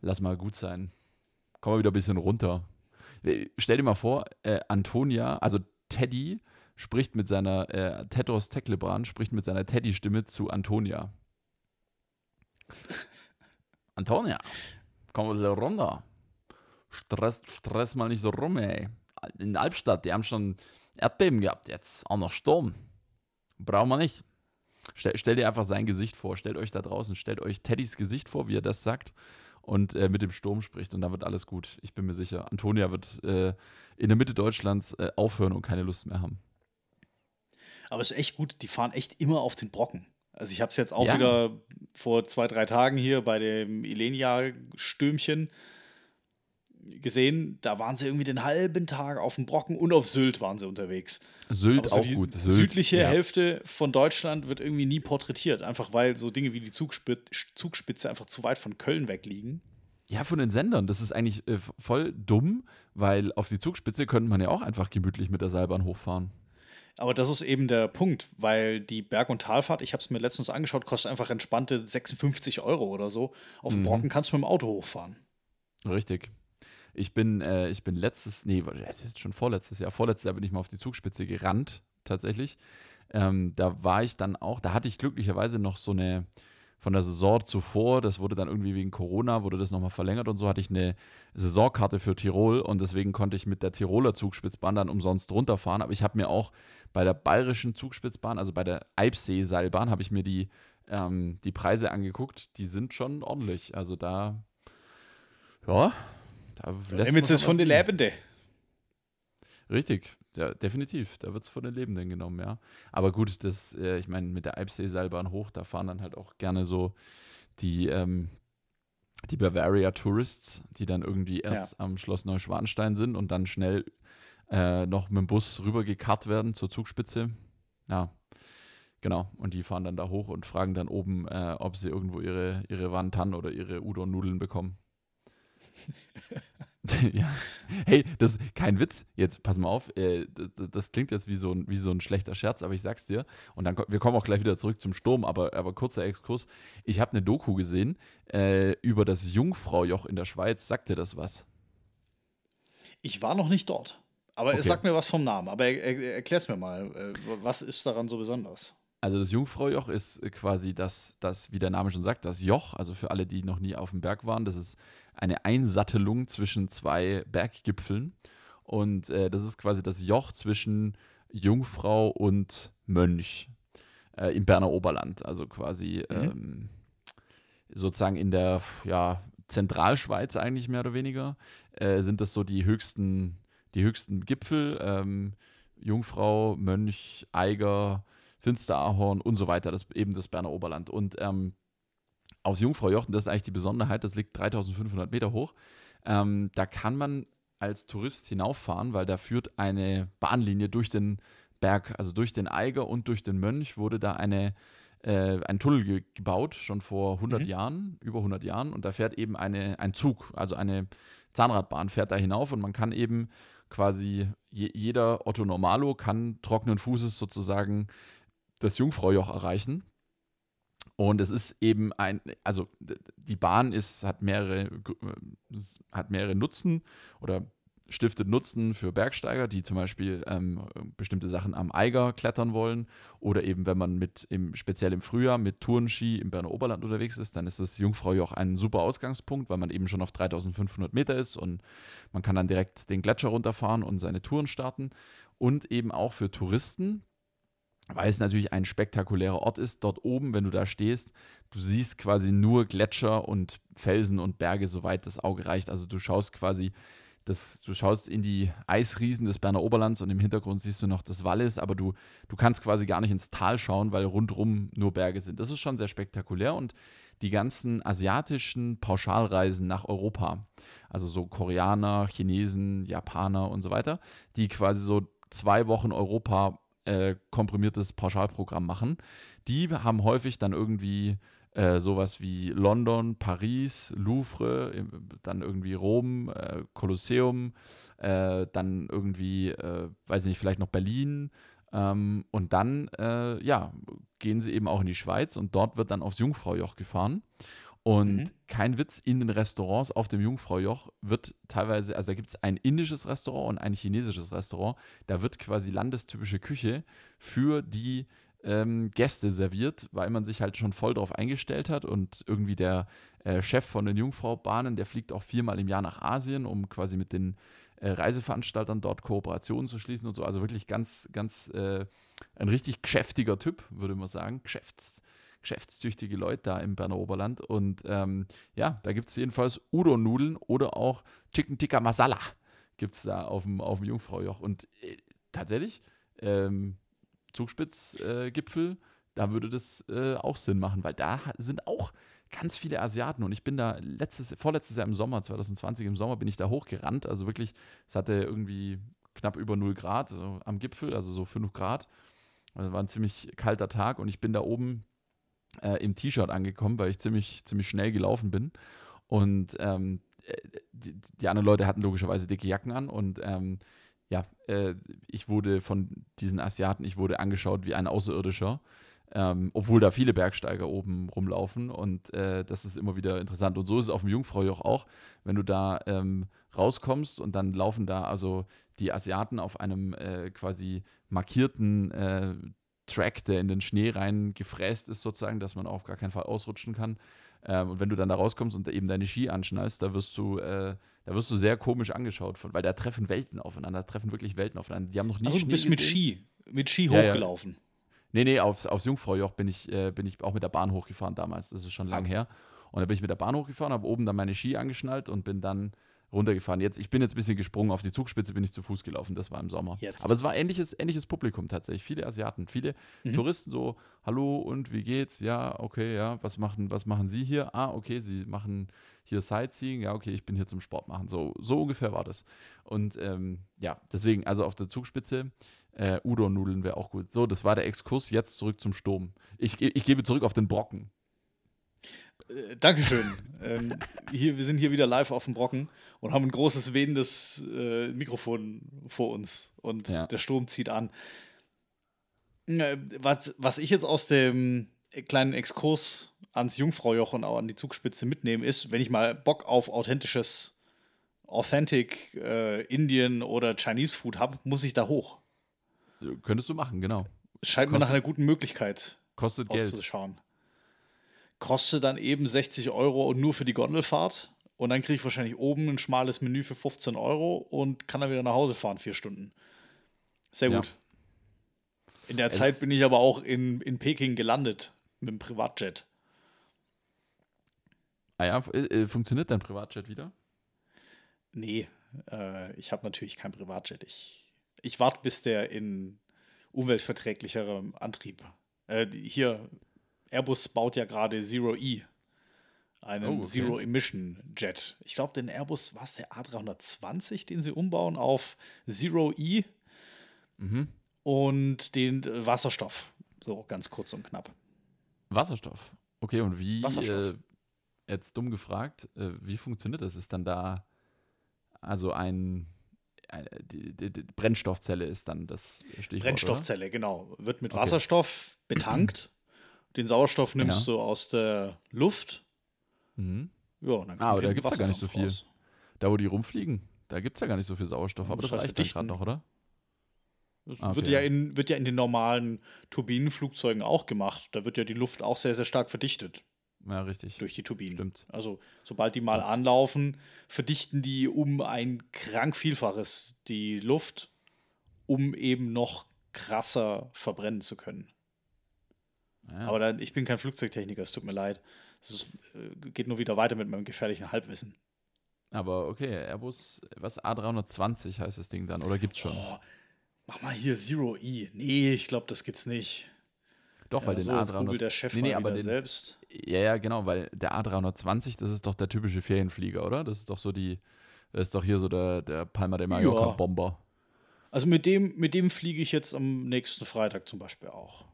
lass mal gut sein. Komm mal wieder ein bisschen runter. Äh, Stell dir mal vor, äh, Antonia, also Teddy, spricht mit seiner, äh, Tedros Teklebran spricht mit seiner Teddy-Stimme zu Antonia. Antonia, komm mal runter. Stress, stress mal nicht so rum, ey. In Albstadt, die haben schon Erdbeben gehabt, jetzt auch noch Sturm. Brauchen wir nicht. Stell, stell dir einfach sein Gesicht vor, stellt euch da draußen, stellt euch Teddys Gesicht vor, wie er das sagt und äh, mit dem Sturm spricht und dann wird alles gut. Ich bin mir sicher. Antonia wird äh, in der Mitte Deutschlands äh, aufhören und keine Lust mehr haben. Aber es ist echt gut, die fahren echt immer auf den Brocken. Also ich habe es jetzt auch Ja. wieder vor zwei, drei Tagen hier bei dem Ilenia-Stürmchen gesehen. Da waren sie irgendwie den halben Tag auf dem Brocken und auf Sylt waren sie unterwegs. Sylt so auch die gut. Sylt, südliche ja. Hälfte von Deutschland wird irgendwie nie porträtiert, einfach weil so Dinge wie die Zugspitze, Zugspitze einfach zu weit von Köln weg liegen. Ja, von den Sendern. Das ist eigentlich äh, voll dumm, weil auf die Zugspitze könnte man ja auch einfach gemütlich mit der Seilbahn hochfahren. Aber das ist eben der Punkt, weil die Berg- und Talfahrt, ich habe es mir letztens angeschaut, kostet einfach entspannte 56 Euro oder so. Auf Mhm. dem Brocken kannst du mit dem Auto hochfahren. Richtig. Ich bin, äh, ich bin letztes, nee, es ist schon vorletztes Jahr, vorletztes Jahr bin ich mal auf die Zugspitze gerannt, tatsächlich. Ähm, da war ich dann auch, da hatte ich glücklicherweise noch so eine, von der Saison zuvor, das wurde dann irgendwie wegen Corona, wurde das nochmal verlängert und so, hatte ich eine Saisonkarte für Tirol und deswegen konnte ich mit der Tiroler Zugspitzbahn dann umsonst runterfahren. Aber ich habe mir auch bei der bayerischen Zugspitzbahn, also bei der Eibsee-Seilbahn, habe ich mir die, ähm, die Preise angeguckt. Die sind schon ordentlich. Also da, ja, da lässt ist schon von den. Lebenden. Richtig, ja, definitiv. Da wird es von den Lebenden genommen, ja. Aber gut, das, äh, ich meine, mit der Eibsee-Seilbahn hoch, da fahren dann halt auch gerne so die, ähm, die Bavaria Tourists, die dann irgendwie erst am Schloss Neuschwanstein sind und dann schnell äh, noch mit dem Bus rübergekarrt werden zur Zugspitze. Ja, genau. Und die fahren dann da hoch und fragen dann oben, äh, ob sie irgendwo ihre, ihre Wantan oder ihre Udon-Nudeln bekommen. ja. Hey, das ist kein Witz. Jetzt pass mal auf. Äh, das, das klingt jetzt wie so, ein, wie so ein schlechter Scherz, aber ich sag's dir. Und dann wir kommen auch gleich wieder zurück zum Sturm, aber, aber kurzer Exkurs. Ich habe eine Doku gesehen äh, über das Jungfraujoch in der Schweiz. Sagt dir das was? Ich war noch nicht dort. Aber es Okay. sagt mir was vom Namen. Aber er, er, erklär's mir mal. Äh, Was ist daran so besonders? Also das Jungfraujoch ist quasi das, das, wie der Name schon sagt, das Joch. Also für alle, die noch nie auf dem Berg waren, das ist eine Einsattelung zwischen zwei Berggipfeln. Und äh, das ist quasi das Joch zwischen Jungfrau und Mönch äh, im Berner Oberland. Also quasi ähm, sozusagen in der ja, Zentralschweiz eigentlich mehr oder weniger äh, sind das so die höchsten, die höchsten Gipfel. Ähm, Jungfrau, Mönch, Eiger, Finsterahorn und so weiter, das eben das Berner Oberland. Und ähm, aufs Jungfraujoch, und das ist eigentlich die Besonderheit, das liegt 3500 Meter hoch, ähm, da kann man als Tourist hinauffahren, weil da führt eine Bahnlinie durch den Berg, also durch den Eiger und durch den Mönch wurde da eine, äh, ein Tunnel ge gebaut, schon vor 100 Mhm. Jahren, über 100 Jahren. Und da fährt eben eine, ein Zug, also eine Zahnradbahn fährt da hinauf und man kann eben quasi, je, jeder Otto Normalo kann trockenen Fußes sozusagen das Jungfraujoch erreichen. Und es ist eben ein, also die Bahn ist, hat mehrere, äh, hat mehrere Nutzen oder stiftet Nutzen für Bergsteiger, die zum Beispiel ähm, bestimmte Sachen am Eiger klettern wollen. Oder eben, wenn man mit im, speziell im Frühjahr mit Tourenski im Berner Oberland unterwegs ist, dann ist das Jungfraujoch ein super Ausgangspunkt, weil man eben schon auf 3500 Meter ist und man kann dann direkt den Gletscher runterfahren und seine Touren starten. Und eben auch für Touristen, weil es natürlich ein spektakulärer Ort ist. Dort oben, wenn du da stehst, du siehst quasi nur Gletscher und Felsen und Berge, soweit das Auge reicht. Also du schaust quasi, das, du schaust in die Eisriesen des Berner Oberlands und im Hintergrund siehst du noch das Wallis, aber du, du kannst quasi gar nicht ins Tal schauen, weil rundrum nur Berge sind. Das ist schon sehr spektakulär und die ganzen asiatischen Pauschalreisen nach Europa, also so Koreaner, Chinesen, Japaner und so weiter, die quasi so zwei Wochen Europa äh, komprimiertes Pauschalprogramm machen. Die haben häufig dann irgendwie äh, sowas wie London, Paris, Louvre, dann irgendwie Rom, äh, Kolosseum, äh, dann irgendwie, äh, weiß ich nicht, vielleicht noch Berlin. Ähm, und dann, äh, ja, gehen sie eben auch in die Schweiz und dort wird dann aufs Jungfraujoch gefahren. Und Mhm. kein Witz, in den Restaurants auf dem Jungfraujoch wird teilweise, also da gibt es ein indisches Restaurant und ein chinesisches Restaurant. Da wird quasi landestypische Küche für die ähm, Gäste serviert, weil man sich halt schon voll drauf eingestellt hat und irgendwie der äh, Chef von den Jungfraubahnen, der fliegt auch viermal im Jahr nach Asien, um quasi mit den äh, Reiseveranstaltern dort Kooperationen zu schließen und so. Also wirklich ganz, ganz äh, ein richtig geschäftiger Typ, würde man sagen. Geschäfts, geschäftstüchtige Leute da im Berner Oberland. Und ähm, ja, da gibt es jedenfalls Udon-Nudeln oder auch Chicken Tikka Masala gibt es da auf dem, auf dem Jungfraujoch. Und äh, tatsächlich, ähm, Zugspitzgipfel, äh, da würde das äh, auch Sinn machen, weil da sind auch ganz viele Asiaten und ich bin da letztes, vorletztes Jahr im Sommer, 2020 im Sommer, bin ich da hochgerannt. Also wirklich, es hatte irgendwie knapp über 0 Grad also am Gipfel, also so 5 Grad. Also war ein ziemlich kalter Tag und ich bin da oben äh, im T-Shirt angekommen, weil ich ziemlich, ziemlich schnell gelaufen bin. Und ähm, äh, die, die, anderen Leute hatten logischerweise dicke Jacken an und ähm, ja, äh, ich wurde von diesen Asiaten, ich wurde angeschaut wie ein Außerirdischer. Ähm, obwohl da viele Bergsteiger oben rumlaufen und äh, das ist immer wieder interessant. Und so ist es auf dem Jungfraujoch auch, wenn du da ähm, rauskommst und dann laufen da also die Asiaten auf einem äh, quasi markierten äh, Track, der in den Schnee rein gefräst ist, sozusagen, dass man auf gar keinen Fall ausrutschen kann. Ähm, und wenn du dann da rauskommst und eben deine Ski anschnallst, da wirst du, äh, da wirst du sehr komisch angeschaut, von, weil da treffen Welten aufeinander, treffen wirklich Welten aufeinander. Die haben noch nie also, Schnee du bist gesehen. mit Ski, mit Ski Ja, ja. hochgelaufen. Nee, nee, aufs, aufs Jungfraujoch bin ich, äh, bin ich auch mit der Bahn hochgefahren damals. Das ist schon lang her. Und da bin ich mit der Bahn hochgefahren, habe oben dann meine Ski angeschnallt und bin dann runtergefahren. Jetzt, ich bin jetzt ein bisschen gesprungen, auf die Zugspitze bin ich zu Fuß gelaufen, das war im Sommer. Jetzt. Aber es war ähnliches, ähnliches Publikum tatsächlich. Viele Asiaten, viele Mhm. Touristen so, hallo und wie geht's? Ja, okay, ja, was machen, was machen Sie hier? Ah, okay, Sie machen hier Sightseeing, ja, okay, ich bin hier zum Sport machen. So, so ungefähr war das. Und ähm, ja, deswegen, also auf der Zugspitze, äh, Udon-Nudeln wäre auch gut. So, das war der Exkurs, jetzt zurück zum Sturm. Ich, ich gebe zurück auf den Brocken. Äh, Dankeschön. ähm, hier, wir sind hier wieder live auf dem Brocken und haben ein großes wehendes äh, Mikrofon vor uns und Ja. der Sturm zieht an. Äh, Was, was ich jetzt aus dem kleinen Exkurs ans Jungfraujoch und auch an die Zugspitze mitnehme, ist, wenn ich mal Bock auf authentisches, authentic äh, Indian oder Chinese Food habe, muss ich da hoch. Könntest du machen, genau. Scheint mir nach Kostet- einer guten Möglichkeit Kostet Geld. auszuschauen. Kostet dann eben 60 Euro und nur für die Gondelfahrt. Und dann kriege ich wahrscheinlich oben ein schmales Menü für 15 Euro und kann dann wieder nach Hause fahren, vier Stunden. Sehr Ja. gut. In der Es- Zeit bin ich aber auch in, in Peking gelandet mit dem Privatjet. Ah ja, äh, funktioniert dein Privatjet wieder? Nee, äh, ich habe natürlich kein Privatjet. Ich, ich warte, bis der in umweltverträglicherem Antrieb. Äh, hier, Airbus baut ja gerade Zero E. Einen Oh, okay. Zero Emission Jet. Ich glaube, den Airbus war es der A320, den sie umbauen auf Zero E Mhm. und den äh, Wasserstoff. So ganz kurz und knapp. Wasserstoff. Okay, und wie, äh, jetzt dumm gefragt, äh, wie funktioniert das? Ist dann da, also ein, ein die, die, die Brennstoffzelle ist dann das Stichwort, Brennstoffzelle, genau. Wird mit Okay. Wasserstoff betankt. Den Sauerstoff nimmst Ja. du aus der Luft. Mhm. Ja, und dann Ah, aber da eben gibt's ja gar nicht so viel. Da, wo die rumfliegen, da gibt es ja gar nicht so viel Sauerstoff, aber das reicht dann gerade noch, oder? Das Ah, wird, okay. ja in, wird ja in den normalen Turbinenflugzeugen auch gemacht. Da wird ja die Luft auch sehr, sehr stark verdichtet Ja, richtig. durch die Turbinen. Stimmt. Also, sobald die mal Krass. anlaufen, verdichten die um ein krank Vielfaches die Luft, um eben noch krasser verbrennen zu können. Ja. Aber dann, ich bin kein Flugzeugtechniker, es tut mir leid. Es äh, geht nur wieder weiter mit meinem gefährlichen Halbwissen. Aber okay, Airbus, was A320 heißt das Ding dann, oder gibt's schon? Oh, mach mal hier Zero E. Nee, ich glaube, das gibt's nicht. Doch, weil Ja, den so, jetzt googelt A320. der Chef nee, nee, aber den, selbst. Ja, ja, genau, weil der A320, das ist doch der typische Ferienflieger, oder? Das ist doch so die, das ist doch hier so der, der Palma de Mallorca-Bomber. Also mit dem, mit dem fliege ich jetzt am nächsten Freitag zum Beispiel auch.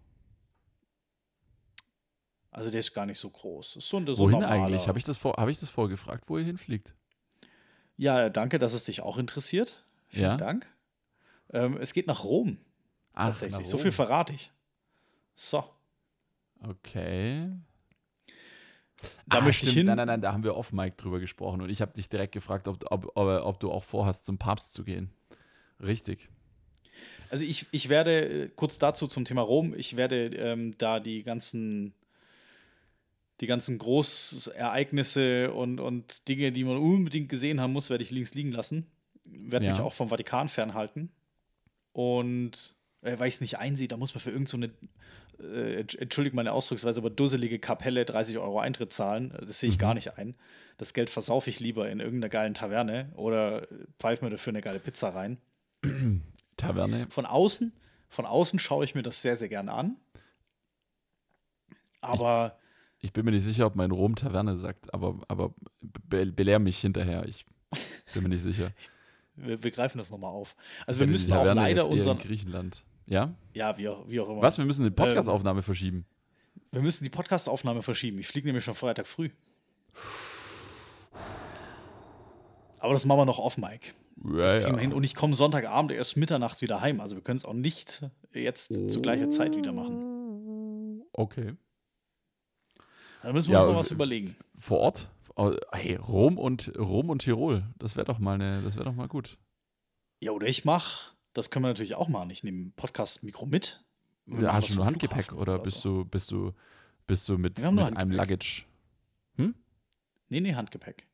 Also der ist gar nicht so groß. Das ist so, ein- so Wohin normaler. eigentlich? Habe ich, das vor, hab ich das vorgefragt, wo ihr hinfliegt? Ja, danke, dass es dich auch interessiert. Vielen Ja? Dank. Ähm, es geht nach Rom Ach, tatsächlich. nach So Rom. viel verrate ich. So, Okay. da ah, möchte ich stimmt. hin. Nein, nein, nein, da haben wir off-Mic drüber gesprochen und ich habe dich direkt gefragt, ob, ob, ob, ob du auch vorhast, zum Papst zu gehen. Richtig. Also ich, ich werde, äh, kurz dazu zum Thema Rom, ich werde ähm, da die ganzen, die ganzen Großereignisse und, und Dinge, die man unbedingt gesehen haben muss, werde ich links liegen lassen. Werde Ja. mich auch vom Vatikan fernhalten. Und äh, weil ich es nicht einsehe, da muss man für irgendeine, so äh, entsch- entschuldigt meine Ausdrucksweise, aber dusselige Kapelle 30 Euro Eintritt zahlen. Das sehe ich gar nicht ein. Das Geld versaufe ich lieber in irgendeiner geilen Taverne oder pfeife mir dafür eine geile Pizza rein. Taverne. Von außen, von außen schaue ich mir das sehr, sehr gerne an. Aber Ich bin mir nicht sicher, ob mein Rom Taverne sagt, aber, aber be belehr mich hinterher. Ich bin mir nicht sicher. wir, wir greifen das nochmal auf. Also wir müssen auch Taverne leider jetzt eher unseren. in Griechenland. Ja? Ja, wie auch, wie auch immer. Was? Wir müssen die Podcast-Aufnahme verschieben. Wir müssen die Podcast-Aufnahme verschieben. Ich fliege nämlich schon Freitag früh. Aber das machen wir noch off, Mike. Das Ja, kriegen wir ja. hin. Und ich komme Sonntagabend erst Mitternacht wieder heim. Also wir können es auch nicht jetzt zu gleicher Zeit wieder machen. Okay. Da müssen wir Ja, uns noch was überlegen. Vor Ort? Oh, Hey, Rom und Rom und Tirol. Das wäre doch mal das wäre doch mal gut. Ja, oder ich mach, das können wir natürlich auch machen. Ich nehme Podcast-Mikro mit. Ja, hast du nur Handgepäck Flughafen oder bist so. du, bist du, bist du mit, mit einem. Luggage? Nee, nee, Handgepäck.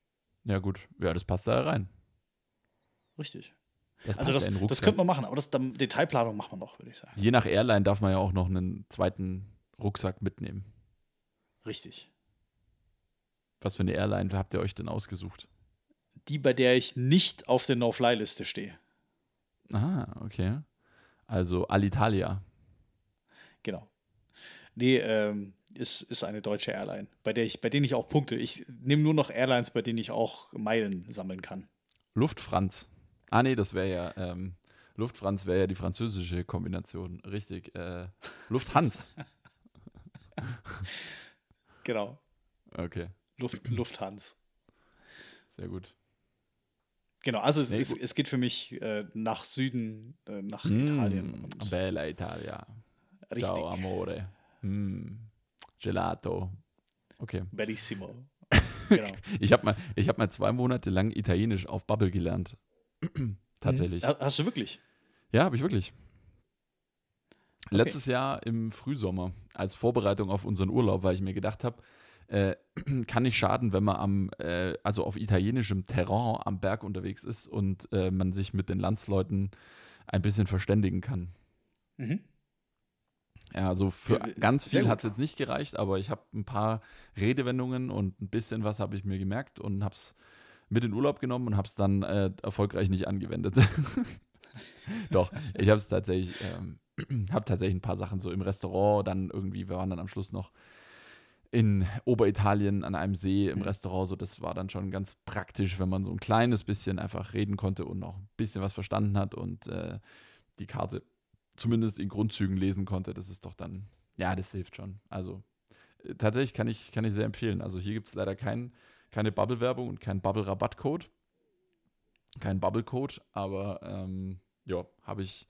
Ja, gut. Ja, das passt da rein. Richtig. Das Also das, ja das könnte man machen, aber das Detailplanung machen wir noch, würde ich sagen. Je nach Airline darf man ja auch noch einen zweiten Rucksack mitnehmen. Richtig. Was für eine Airline habt ihr euch denn ausgesucht? Die, bei der ich nicht auf der No-Fly-Liste stehe. Ah, okay. Also Alitalia. Genau. Nee, ähm, ist, ist eine deutsche Airline, bei der ich, bei denen ich auch punkte. Ich nehme nur noch Airlines, bei denen ich auch Meilen sammeln kann. Luftfranz. Ah, nee, das wäre ja, ähm, Luftfranz wäre ja die französische Kombination. Richtig. Äh, Lufthans. Genau. Okay, Luft, Lufthans. sehr gut. Genau, also es, Nee, es, es geht für mich äh, nach Süden, äh, nach Mm, Italien. Und Bella Italia. richtig. Ciao, amore. Mm, Gelato. Okay. Bellissimo. genau. Ich habe mal, ich hab mal zwei Monate lang Italienisch auf Bubble gelernt. Tatsächlich. Ha- Hast du wirklich? Ja, habe ich wirklich. Letztes Jahr im Frühsommer, als Vorbereitung auf unseren Urlaub, weil ich mir gedacht habe, äh, kann nicht schaden, wenn man am, äh, also auf italienischem Terrain am Berg unterwegs ist und äh, man sich mit den Landsleuten ein bisschen verständigen kann. Mhm. Ja, also für Ja, ganz viel hat es jetzt nicht gereicht, aber ich habe ein paar Redewendungen und ein bisschen was habe ich mir gemerkt und habe es mit in Urlaub genommen und habe es dann äh, erfolgreich nicht angewendet. Doch, ich habe es tatsächlich, ähm, habe tatsächlich ein paar Sachen so im Restaurant, dann irgendwie, wir waren dann am Schluss noch in Oberitalien an einem See im Mhm. Restaurant, so das war dann schon ganz praktisch, wenn man so ein kleines bisschen einfach reden konnte und noch ein bisschen was verstanden hat und äh, die Karte zumindest in Grundzügen lesen konnte. Das ist doch dann, ja, das hilft schon. Also äh, tatsächlich kann ich, kann ich sehr empfehlen. Also hier gibt es leider kein, keine Bubble-Werbung und keinen Bubble-Rabattcode. Kein Bubble-Code, aber ähm, ja, habe ich,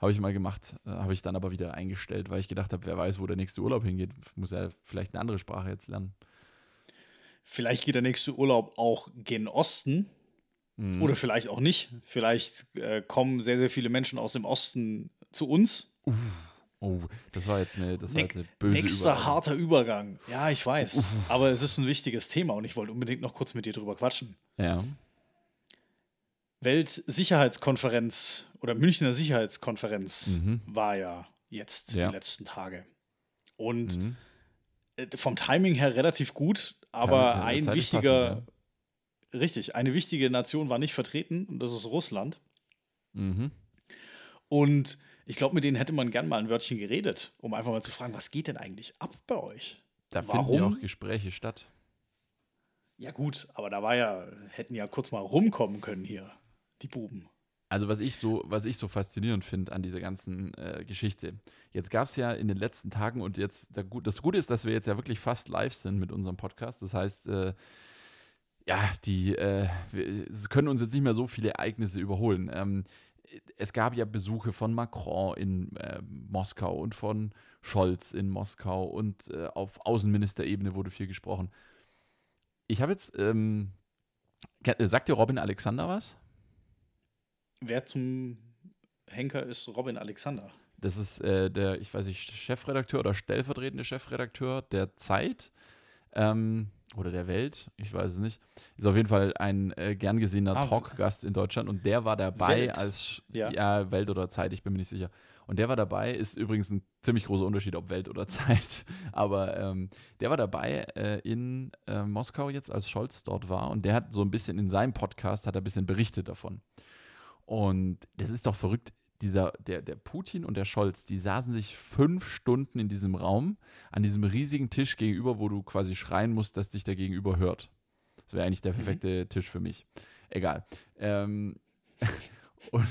hab ich mal gemacht. Äh, habe ich dann aber wieder eingestellt, weil ich gedacht habe, wer weiß, wo der nächste Urlaub hingeht. Muss er vielleicht eine andere Sprache jetzt lernen. Vielleicht geht der nächste Urlaub auch gen Osten Mhm. oder vielleicht auch nicht. Vielleicht äh, kommen sehr, sehr viele Menschen aus dem Osten zu uns. Oh, das war jetzt eine, das war Näch- jetzt eine böse Nächster Überleitung. harter Übergang. Ja, ich weiß. Aber es ist ein wichtiges Thema und ich wollte unbedingt noch kurz mit dir drüber quatschen. Ja. Weltsicherheitskonferenz oder Münchner Sicherheitskonferenz Mhm. war ja jetzt Ja. die letzten Tage. Und Mhm. äh, vom Timing her relativ gut, aber Kann- ein wichtiger, richtig, eine wichtige Nation war nicht vertreten und das ist Russland. Mhm. Und ich glaube, mit denen hätte man gern mal ein Wörtchen geredet, um einfach mal zu fragen, was geht denn eigentlich ab bei euch? Da finden ja Warum? auch Gespräche statt. Ja, gut, aber da war ja, hätten ja kurz mal rumkommen können hier, die Buben. Also was ich so, was ich so faszinierend finde an dieser ganzen äh, Geschichte. Jetzt gab es ja in den letzten Tagen und jetzt, Gut- das Gute ist, dass wir jetzt ja wirklich fast live sind mit unserem Podcast. Das heißt, äh, ja, die äh, wir, können uns jetzt nicht mehr so viele Ereignisse überholen. Ähm, es gab ja Besuche von Macron in äh, Moskau und von Scholz in Moskau und äh, auf Außenministerebene wurde viel gesprochen. Ich habe jetzt, ähm, ke- sagt dir Robin Alexander was? Wer zum Henker ist Robin Alexander. Das ist äh, der, ich weiß nicht, Chefredakteur oder stellvertretende Chefredakteur der Zeit ähm, oder der Welt, ich weiß es nicht. Ist auf jeden Fall ein äh, gern gesehener Ah, Talkgast in Deutschland und der war dabei Welt. als Ja. ja. Welt oder Zeit, ich bin mir nicht sicher. Und der war dabei, ist übrigens ein ziemlich großer Unterschied, ob Welt oder Zeit. Aber ähm, der war dabei äh, in äh, Moskau jetzt, als Scholz dort war. Und der hat so ein bisschen in seinem Podcast, hat er ein bisschen berichtet davon. Und das ist doch verrückt. Dieser, der, der Putin und der Scholz, die saßen sich fünf Stunden in diesem Raum, an diesem riesigen Tisch gegenüber, wo du quasi schreien musst, dass dich der Gegenüber hört. Das wäre eigentlich der perfekte Tisch für mich. Egal. Ähm, und,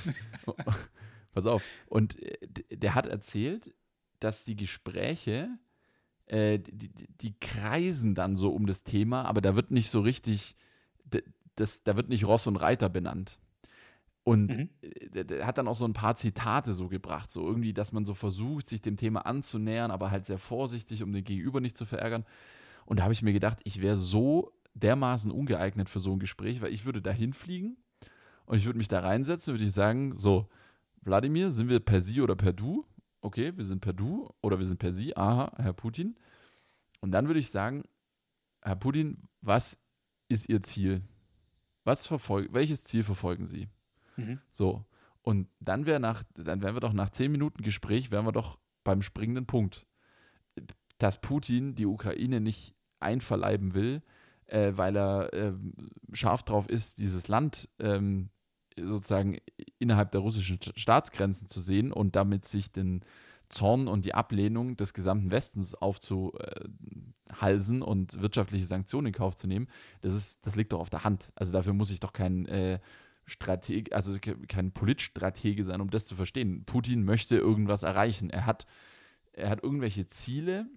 pass auf. Und äh, der hat erzählt, dass die Gespräche, äh, die, die, die kreisen dann so um das Thema, aber da wird nicht so richtig, das, da wird nicht Ross und Reiter benannt. Und Mhm. äh, hat dann auch so ein paar Zitate so gebracht, so irgendwie, dass man so versucht, sich dem Thema anzunähern, aber halt sehr vorsichtig, um den Gegenüber nicht zu verärgern. Und da habe ich mir gedacht, ich wäre so dermaßen ungeeignet für so ein Gespräch, weil ich würde da hinfliegen und ich würde mich da reinsetzen, würde ich sagen, so, Wladimir, sind wir per Sie oder per Du? Okay, wir sind per Du oder wir sind per Sie. Aha, Herr Putin. Und dann würde ich sagen, Herr Putin, was ist Ihr Ziel? Was verfolg welches Ziel verfolgen Sie? Mhm. So. Und dann wäre nach, dann wären wir doch nach zehn Minuten Gespräch, wären wir doch beim springenden Punkt. Dass Putin die Ukraine nicht einverleiben will, äh, weil er ähm, scharf drauf ist, dieses Land ähm, sozusagen innerhalb der russischen Sta- Staatsgrenzen zu sehen und damit sich den Zorn und die Ablehnung des gesamten Westens aufzuhalsen und wirtschaftliche Sanktionen in Kauf zu nehmen, das, ist, das liegt doch auf der Hand. Also dafür muss ich doch kein äh, Strateg, also ke- kein Politstratege sein, um das zu verstehen. Putin möchte irgendwas erreichen. Er hat, er hat irgendwelche Ziele.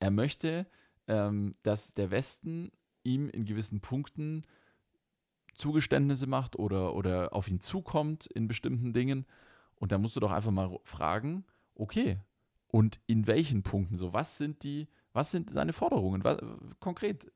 Er möchte, ähm, dass der Westen ihm in gewissen Punkten Zugeständnisse macht oder, oder auf ihn zukommt in bestimmten Dingen. Und da musst du doch einfach mal fragen, okay, und in welchen Punkten so? Was sind die, was sind seine Forderungen? Was, konkret,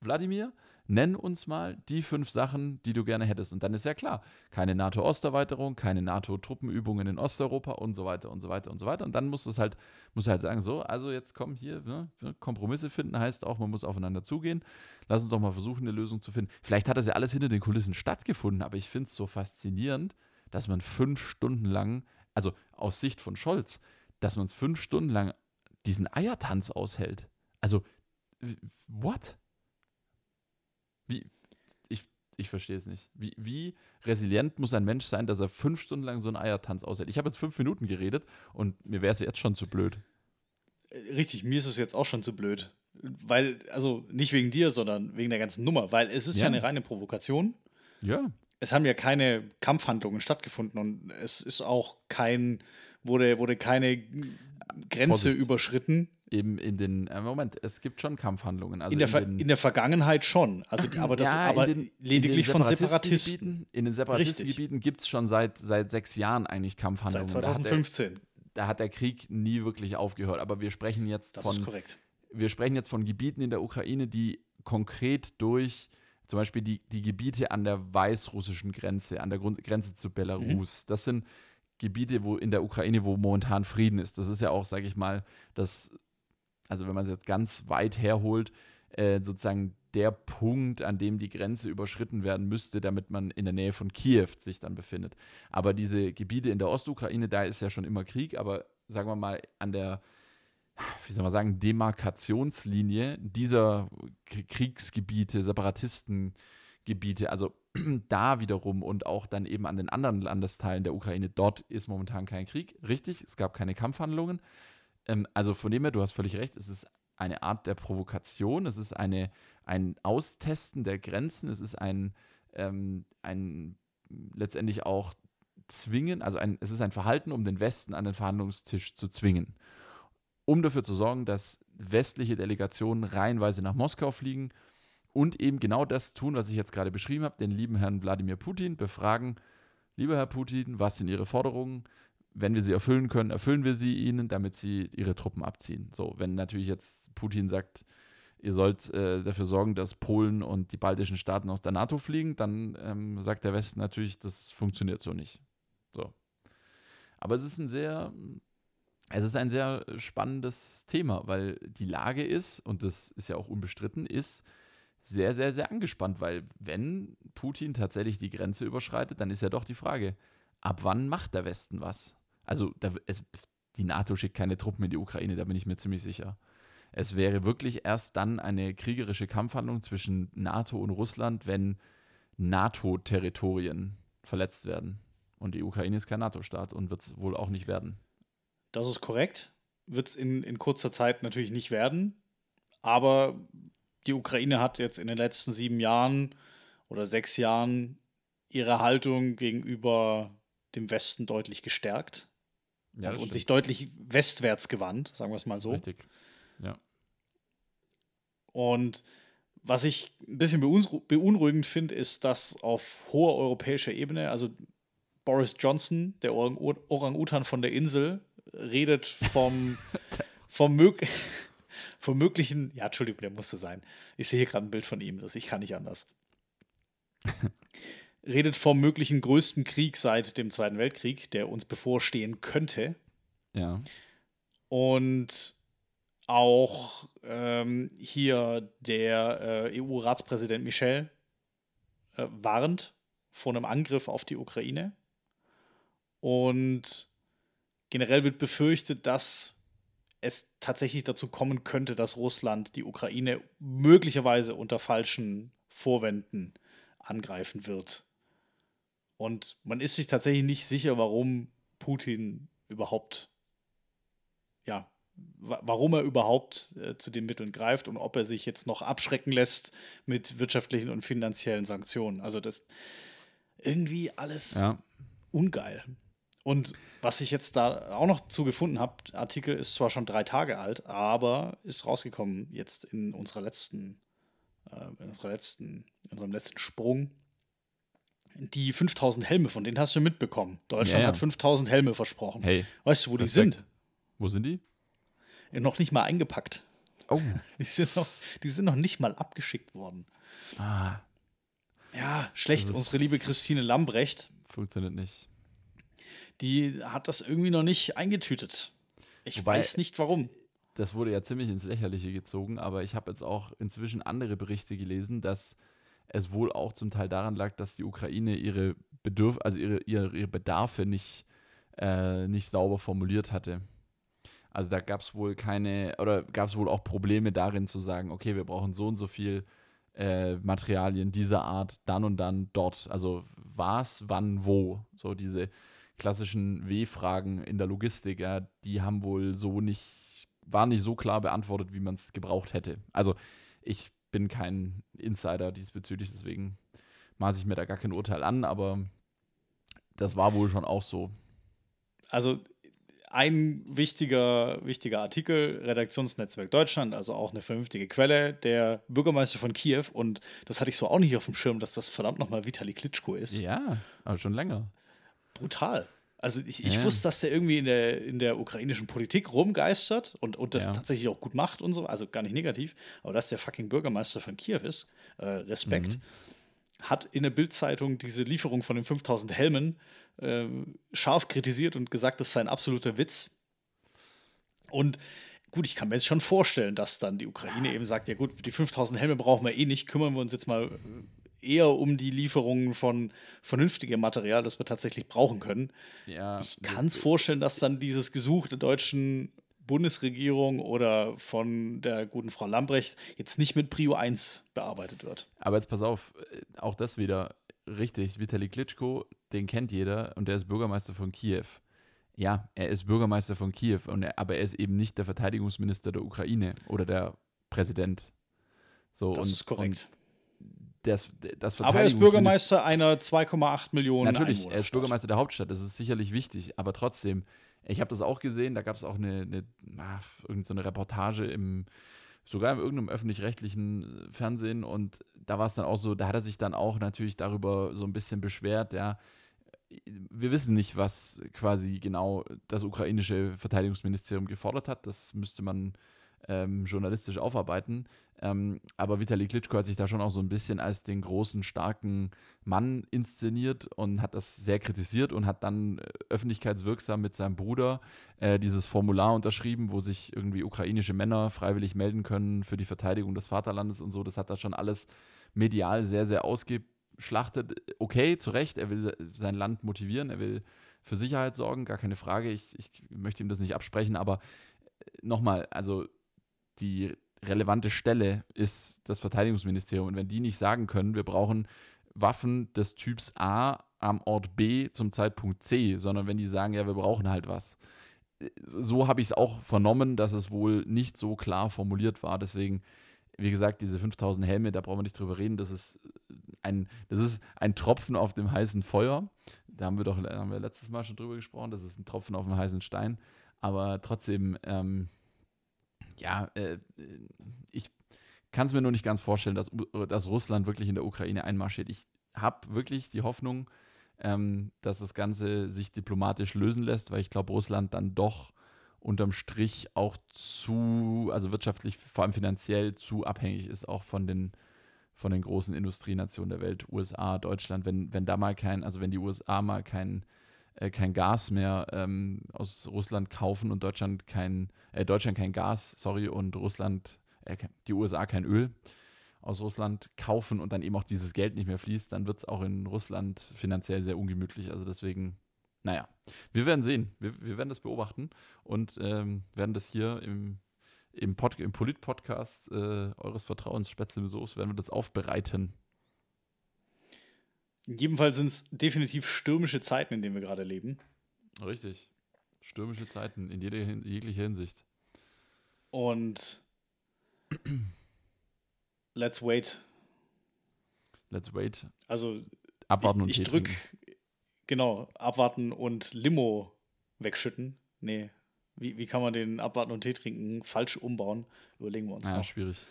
Wladimir, nenn uns mal die fünf Sachen, die du gerne hättest. Und dann ist ja klar, keine NATO-Osterweiterung, keine NATO-Truppenübungen in Osteuropa und so weiter und so weiter und so weiter. Und dann musst du es halt, musst du halt sagen, so, also jetzt komm hier, ne, Kompromisse finden heißt auch, man muss aufeinander zugehen. Lass uns doch mal versuchen, eine Lösung zu finden. Vielleicht hat das ja alles hinter den Kulissen stattgefunden, aber ich finde es so faszinierend, dass man fünf Stunden lang, also aus Sicht von Scholz, dass man es fünf Stunden lang diesen Eiertanz aushält. Also, what? Wie, ich, ich verstehe es nicht. Wie, wie resilient muss ein Mensch sein, dass er fünf Stunden lang so einen Eiertanz aushält? Ich habe jetzt fünf Minuten geredet und mir wäre es jetzt schon zu blöd. Richtig, mir ist es jetzt auch schon zu blöd. Weil, also nicht wegen dir, sondern wegen der ganzen Nummer. Weil es ist ja, Ja. eine reine Provokation. Ja, Es haben ja keine Kampfhandlungen stattgefunden und es ist auch kein, wurde, wurde keine Grenze Vorsicht. überschritten. Eben in den, äh, Moment, es gibt schon Kampfhandlungen. Also in, der Ver den, in der Vergangenheit schon. Also, aber das Ja, aber in den- lediglich in von Separatisten. Separatistengebieten- In den Separatistengebieten gibt es schon seit, seit sechs Jahren eigentlich Kampfhandlungen. Seit Da hat, der, 2015. da hat der Krieg nie wirklich aufgehört. Aber wir sprechen jetzt Das von ist korrekt. wir sprechen jetzt von Gebieten in der Ukraine, die konkret durch zum Beispiel die, die Gebiete an der weißrussischen Grenze, an der Grund Grenze zu Belarus. Das sind Gebiete, wo in der Ukraine, wo momentan Frieden ist. Das ist ja auch, sage ich mal, das, also wenn man es jetzt ganz weit herholt, äh, sozusagen der Punkt, an dem die Grenze überschritten werden müsste, damit man in der Nähe von Kiew sich dann befindet. Aber diese Gebiete in der Ostukraine, da ist ja schon immer Krieg, aber sagen wir mal an der wie soll man sagen, Demarkationslinie dieser Kriegsgebiete, Separatistengebiete, also da wiederum und auch dann eben an den anderen Landesteilen der Ukraine, dort ist momentan kein Krieg. Richtig, es gab keine Kampfhandlungen. Ähm, also von dem her, du hast völlig recht, es ist eine Art der Provokation, es ist eine, ein Austesten der Grenzen, es ist ein, ähm, ein letztendlich auch zwingen, also ein, es ist ein Verhalten, um den Westen an den Verhandlungstisch zu zwingen um dafür zu sorgen, dass westliche Delegationen reihenweise nach Moskau fliegen und eben genau das tun, was ich jetzt gerade beschrieben habe, den lieben Herrn Wladimir Putin befragen, lieber Herr Putin, was sind Ihre Forderungen? Wenn wir sie erfüllen können, erfüllen wir sie Ihnen, damit Sie Ihre Truppen abziehen. So, wenn natürlich jetzt Putin sagt, ihr sollt äh, dafür sorgen, dass Polen und die baltischen Staaten aus der NATO fliegen, dann ähm, sagt der Westen natürlich, das funktioniert so nicht. So, Aber es ist ein sehr, es ist ein sehr spannendes Thema, weil die Lage ist, und das ist ja auch unbestritten, ist sehr, sehr, sehr angespannt, weil wenn Putin tatsächlich die Grenze überschreitet, dann ist ja doch die Frage, ab wann macht der Westen was? Also da, es, die NATO schickt keine Truppen in die Ukraine, da bin ich mir ziemlich sicher. Es wäre wirklich erst dann eine kriegerische Kampfhandlung zwischen NATO und Russland, wenn NATO-Territorien verletzt werden. Und die Ukraine ist kein NATO-Staat und wird es wohl auch nicht werden. Das ist korrekt. Wird es in, in kurzer Zeit natürlich nicht werden. Aber die Ukraine hat jetzt in den letzten sieben Jahren oder sechs Jahren ihre Haltung gegenüber dem Westen deutlich gestärkt. Ja, und sich deutlich westwärts gewandt, sagen wir es mal so. Richtig. Ja. Und was ich ein bisschen beunruhigend finde, ist, dass auf hoher europäischer Ebene, also Boris Johnson, der Orang-Utan von der Insel, redet vom, vom, mög vom möglichen, ja, Entschuldigung, der musste sein. Ich sehe hier gerade ein Bild von ihm, das ich kann nicht anders. redet vom möglichen größten Krieg seit dem Zweiten Weltkrieg, der uns bevorstehen könnte. Ja. Und auch ähm, hier der äh, EU-Ratspräsident Michel äh, warnt vor einem Angriff auf die Ukraine. Und generell wird befürchtet, dass es tatsächlich dazu kommen könnte, dass Russland die Ukraine möglicherweise unter falschen Vorwänden angreifen wird. Und man ist sich tatsächlich nicht sicher, warum Putin überhaupt, ja, warum er überhaupt äh, zu den Mitteln greift und ob er sich jetzt noch abschrecken lässt mit wirtschaftlichen und finanziellen Sanktionen. Also das irgendwie alles ja. ungeil. Und was ich jetzt da auch noch zu gefunden habe, Artikel ist zwar schon drei Tage alt, aber ist rausgekommen jetzt in unserer letzten, äh, in unserer letzten, in unserem letzten Sprung. Die 5000 Helme, von denen hast du mitbekommen. Deutschland ja, ja. hat 5000 Helme versprochen. Hey, weißt du, wo die sind? Wo sind die? Noch nicht mal eingepackt. Oh. Die sind noch, die sind noch nicht mal abgeschickt worden. Ah. Ja, schlecht. Unsere liebe Christine Lambrecht. Funktioniert nicht die hat das irgendwie noch nicht eingetütet. Ich Wobei, weiß nicht warum. Das wurde ja ziemlich ins Lächerliche gezogen, aber ich habe jetzt auch inzwischen andere Berichte gelesen, dass es wohl auch zum Teil daran lag, dass die Ukraine ihre Bedürf also ihre, ihre, ihre Bedarfe nicht, äh, nicht sauber formuliert hatte. Also da gab es wohl keine, oder gab es wohl auch Probleme darin zu sagen, okay, wir brauchen so und so viel äh, Materialien dieser Art, dann und dann dort. Also was, wann, wo. So diese klassischen W-Fragen in der Logistik, ja, die haben wohl so nicht, waren nicht so klar beantwortet, wie man es gebraucht hätte. Also ich bin kein Insider diesbezüglich, deswegen maße ich mir da gar kein Urteil an, aber das war wohl schon auch so. Also ein wichtiger, wichtiger Artikel, Redaktionsnetzwerk Deutschland, also auch eine vernünftige Quelle, der Bürgermeister von Kiew, und das hatte ich so auch nicht auf dem Schirm, dass das verdammt nochmal Vitali Klitschko ist. Ja, aber schon länger brutal. Also ich, ich ja. wusste, dass der irgendwie in der, in der ukrainischen Politik rumgeistert und, und das ja. tatsächlich auch gut macht und so, also gar nicht negativ, aber dass der fucking Bürgermeister von Kiew ist, äh, Respekt, mhm. hat in der Bildzeitung diese Lieferung von den 5000 Helmen äh, scharf kritisiert und gesagt, das sei ein absoluter Witz. Und gut, ich kann mir jetzt schon vorstellen, dass dann die Ukraine eben sagt, ja gut, die 5000 Helme brauchen wir eh nicht, kümmern wir uns jetzt mal eher um die Lieferungen von vernünftigem Material, das wir tatsächlich brauchen können. Ja, ich kann es vorstellen, dass dann dieses Gesuch der deutschen Bundesregierung oder von der guten Frau Lambrecht jetzt nicht mit Prio 1 bearbeitet wird. Aber jetzt pass auf, äh, auch das wieder richtig. Vitali Klitschko, den kennt jeder und der ist Bürgermeister von Kiew. Ja, er ist Bürgermeister von Kiew, und er, aber er ist eben nicht der Verteidigungsminister der Ukraine oder der Präsident. So, das und, ist korrekt das, das Aber er ist Bürgermeister einer 2,8 Millionen Natürlich, er ist Bürgermeister der Hauptstadt, das ist sicherlich wichtig, aber trotzdem, ich habe das auch gesehen, da gab es auch eine, eine, na, so eine Reportage im, sogar in irgendeinem öffentlich-rechtlichen Fernsehen und da war es dann auch so, da hat er sich dann auch natürlich darüber so ein bisschen beschwert, ja, wir wissen nicht, was quasi genau das ukrainische Verteidigungsministerium gefordert hat, das müsste man ähm, journalistisch aufarbeiten. Ähm, aber Vitali Klitschko hat sich da schon auch so ein bisschen als den großen, starken Mann inszeniert und hat das sehr kritisiert und hat dann äh, öffentlichkeitswirksam mit seinem Bruder äh, dieses Formular unterschrieben, wo sich irgendwie ukrainische Männer freiwillig melden können für die Verteidigung des Vaterlandes und so. Das hat er schon alles medial sehr, sehr ausgeschlachtet. Okay, zu Recht, er will sein Land motivieren, er will für Sicherheit sorgen, gar keine Frage. Ich, ich möchte ihm das nicht absprechen, aber äh, nochmal, also die relevante Stelle ist das Verteidigungsministerium. Und wenn die nicht sagen können, wir brauchen Waffen des Typs A am Ort B zum Zeitpunkt C, sondern wenn die sagen, ja, wir brauchen halt was. So habe ich es auch vernommen, dass es wohl nicht so klar formuliert war. Deswegen, wie gesagt, diese 5000 Helme, da brauchen wir nicht drüber reden. Das ist ein, das ist ein Tropfen auf dem heißen Feuer. Da haben wir doch haben wir letztes Mal schon drüber gesprochen. Das ist ein Tropfen auf dem heißen Stein. Aber trotzdem, ähm, ja, äh, ich kann es mir nur nicht ganz vorstellen, dass, dass Russland wirklich in der Ukraine einmarschiert. Ich habe wirklich die Hoffnung, ähm, dass das Ganze sich diplomatisch lösen lässt, weil ich glaube, Russland dann doch unterm Strich auch zu, also wirtschaftlich, vor allem finanziell zu abhängig ist, auch von den, von den großen Industrienationen der Welt, USA, Deutschland, wenn, wenn da mal kein, also wenn die USA mal kein äh, kein Gas mehr ähm, aus Russland kaufen und Deutschland kein, äh, Deutschland kein Gas, sorry, und Russland, äh, die USA kein Öl aus Russland kaufen und dann eben auch dieses Geld nicht mehr fließt, dann wird es auch in Russland finanziell sehr ungemütlich. Also deswegen, naja, wir werden sehen. Wir, wir werden das beobachten und ähm, werden das hier im, im, im Polit-Podcast äh, eures Vertrauens, Spätzle werden wir das aufbereiten. In jedem Fall sind es definitiv stürmische Zeiten, in denen wir gerade leben. Richtig. Stürmische Zeiten in jeder, jeglicher Hinsicht. Und let's wait. Let's wait. Also abwarten ich, und ich drück genau abwarten und Limo wegschütten. Nee, wie, wie kann man den abwarten und Tee trinken falsch umbauen? Überlegen wir uns naja, noch. schwierig.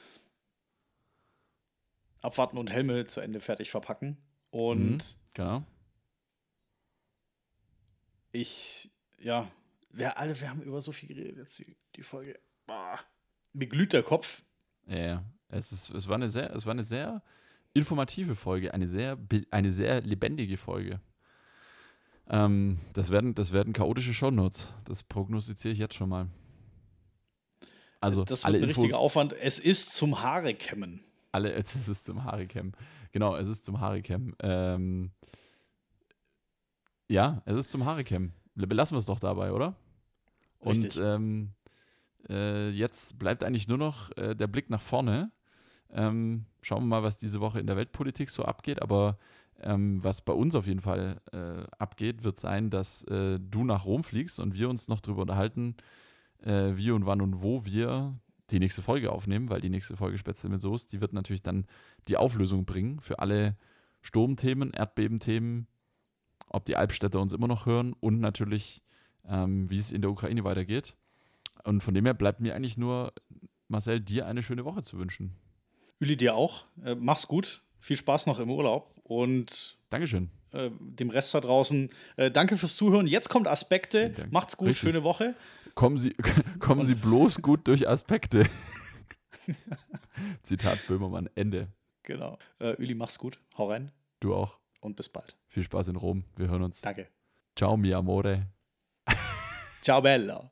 Abwarten und Helme zu Ende fertig verpacken. Und mhm, genau. ich, ja, wir alle, wir haben über so viel geredet jetzt die, die Folge. Boah, mir glüht der Kopf. Ja, es, ist, es, war eine sehr, es war eine sehr informative Folge, eine sehr, eine sehr lebendige Folge. Ähm, das, werden, das werden chaotische Shownotes. Das prognostiziere ich jetzt schon mal. Also, das wird alle ein Infos, richtiger Aufwand. Es ist zum Haare kämmen. Alle, es ist zum Haare kämmen. Genau, es ist zum Haaricam. Ähm, ja, es ist zum Haaricam. Belassen wir es doch dabei, oder? Richtig. Und ähm, äh, jetzt bleibt eigentlich nur noch äh, der Blick nach vorne. Ähm, schauen wir mal, was diese Woche in der Weltpolitik so abgeht. Aber ähm, was bei uns auf jeden Fall äh, abgeht, wird sein, dass äh, du nach Rom fliegst und wir uns noch darüber unterhalten, äh, wie und wann und wo wir die nächste Folge aufnehmen, weil die nächste Folge Spätzle mit Soße, die wird natürlich dann die Auflösung bringen für alle Sturmthemen, Erdbebenthemen, ob die Albstädter uns immer noch hören und natürlich, ähm, wie es in der Ukraine weitergeht. Und von dem her bleibt mir eigentlich nur, Marcel, dir eine schöne Woche zu wünschen. Uli, dir auch. Äh, mach's gut. Viel Spaß noch im Urlaub und Dankeschön. Äh, dem Rest da draußen. Äh, danke fürs Zuhören. Jetzt kommt Aspekte. Macht's gut, Richtig. schöne Woche. Kommen Sie, kommen Sie bloß gut durch Aspekte. Zitat Böhmermann, Ende. Genau. Äh, Uli, mach's gut. Hau rein. Du auch. Und bis bald. Viel Spaß in Rom. Wir hören uns. Danke. Ciao, mi amore. Ciao, Bella.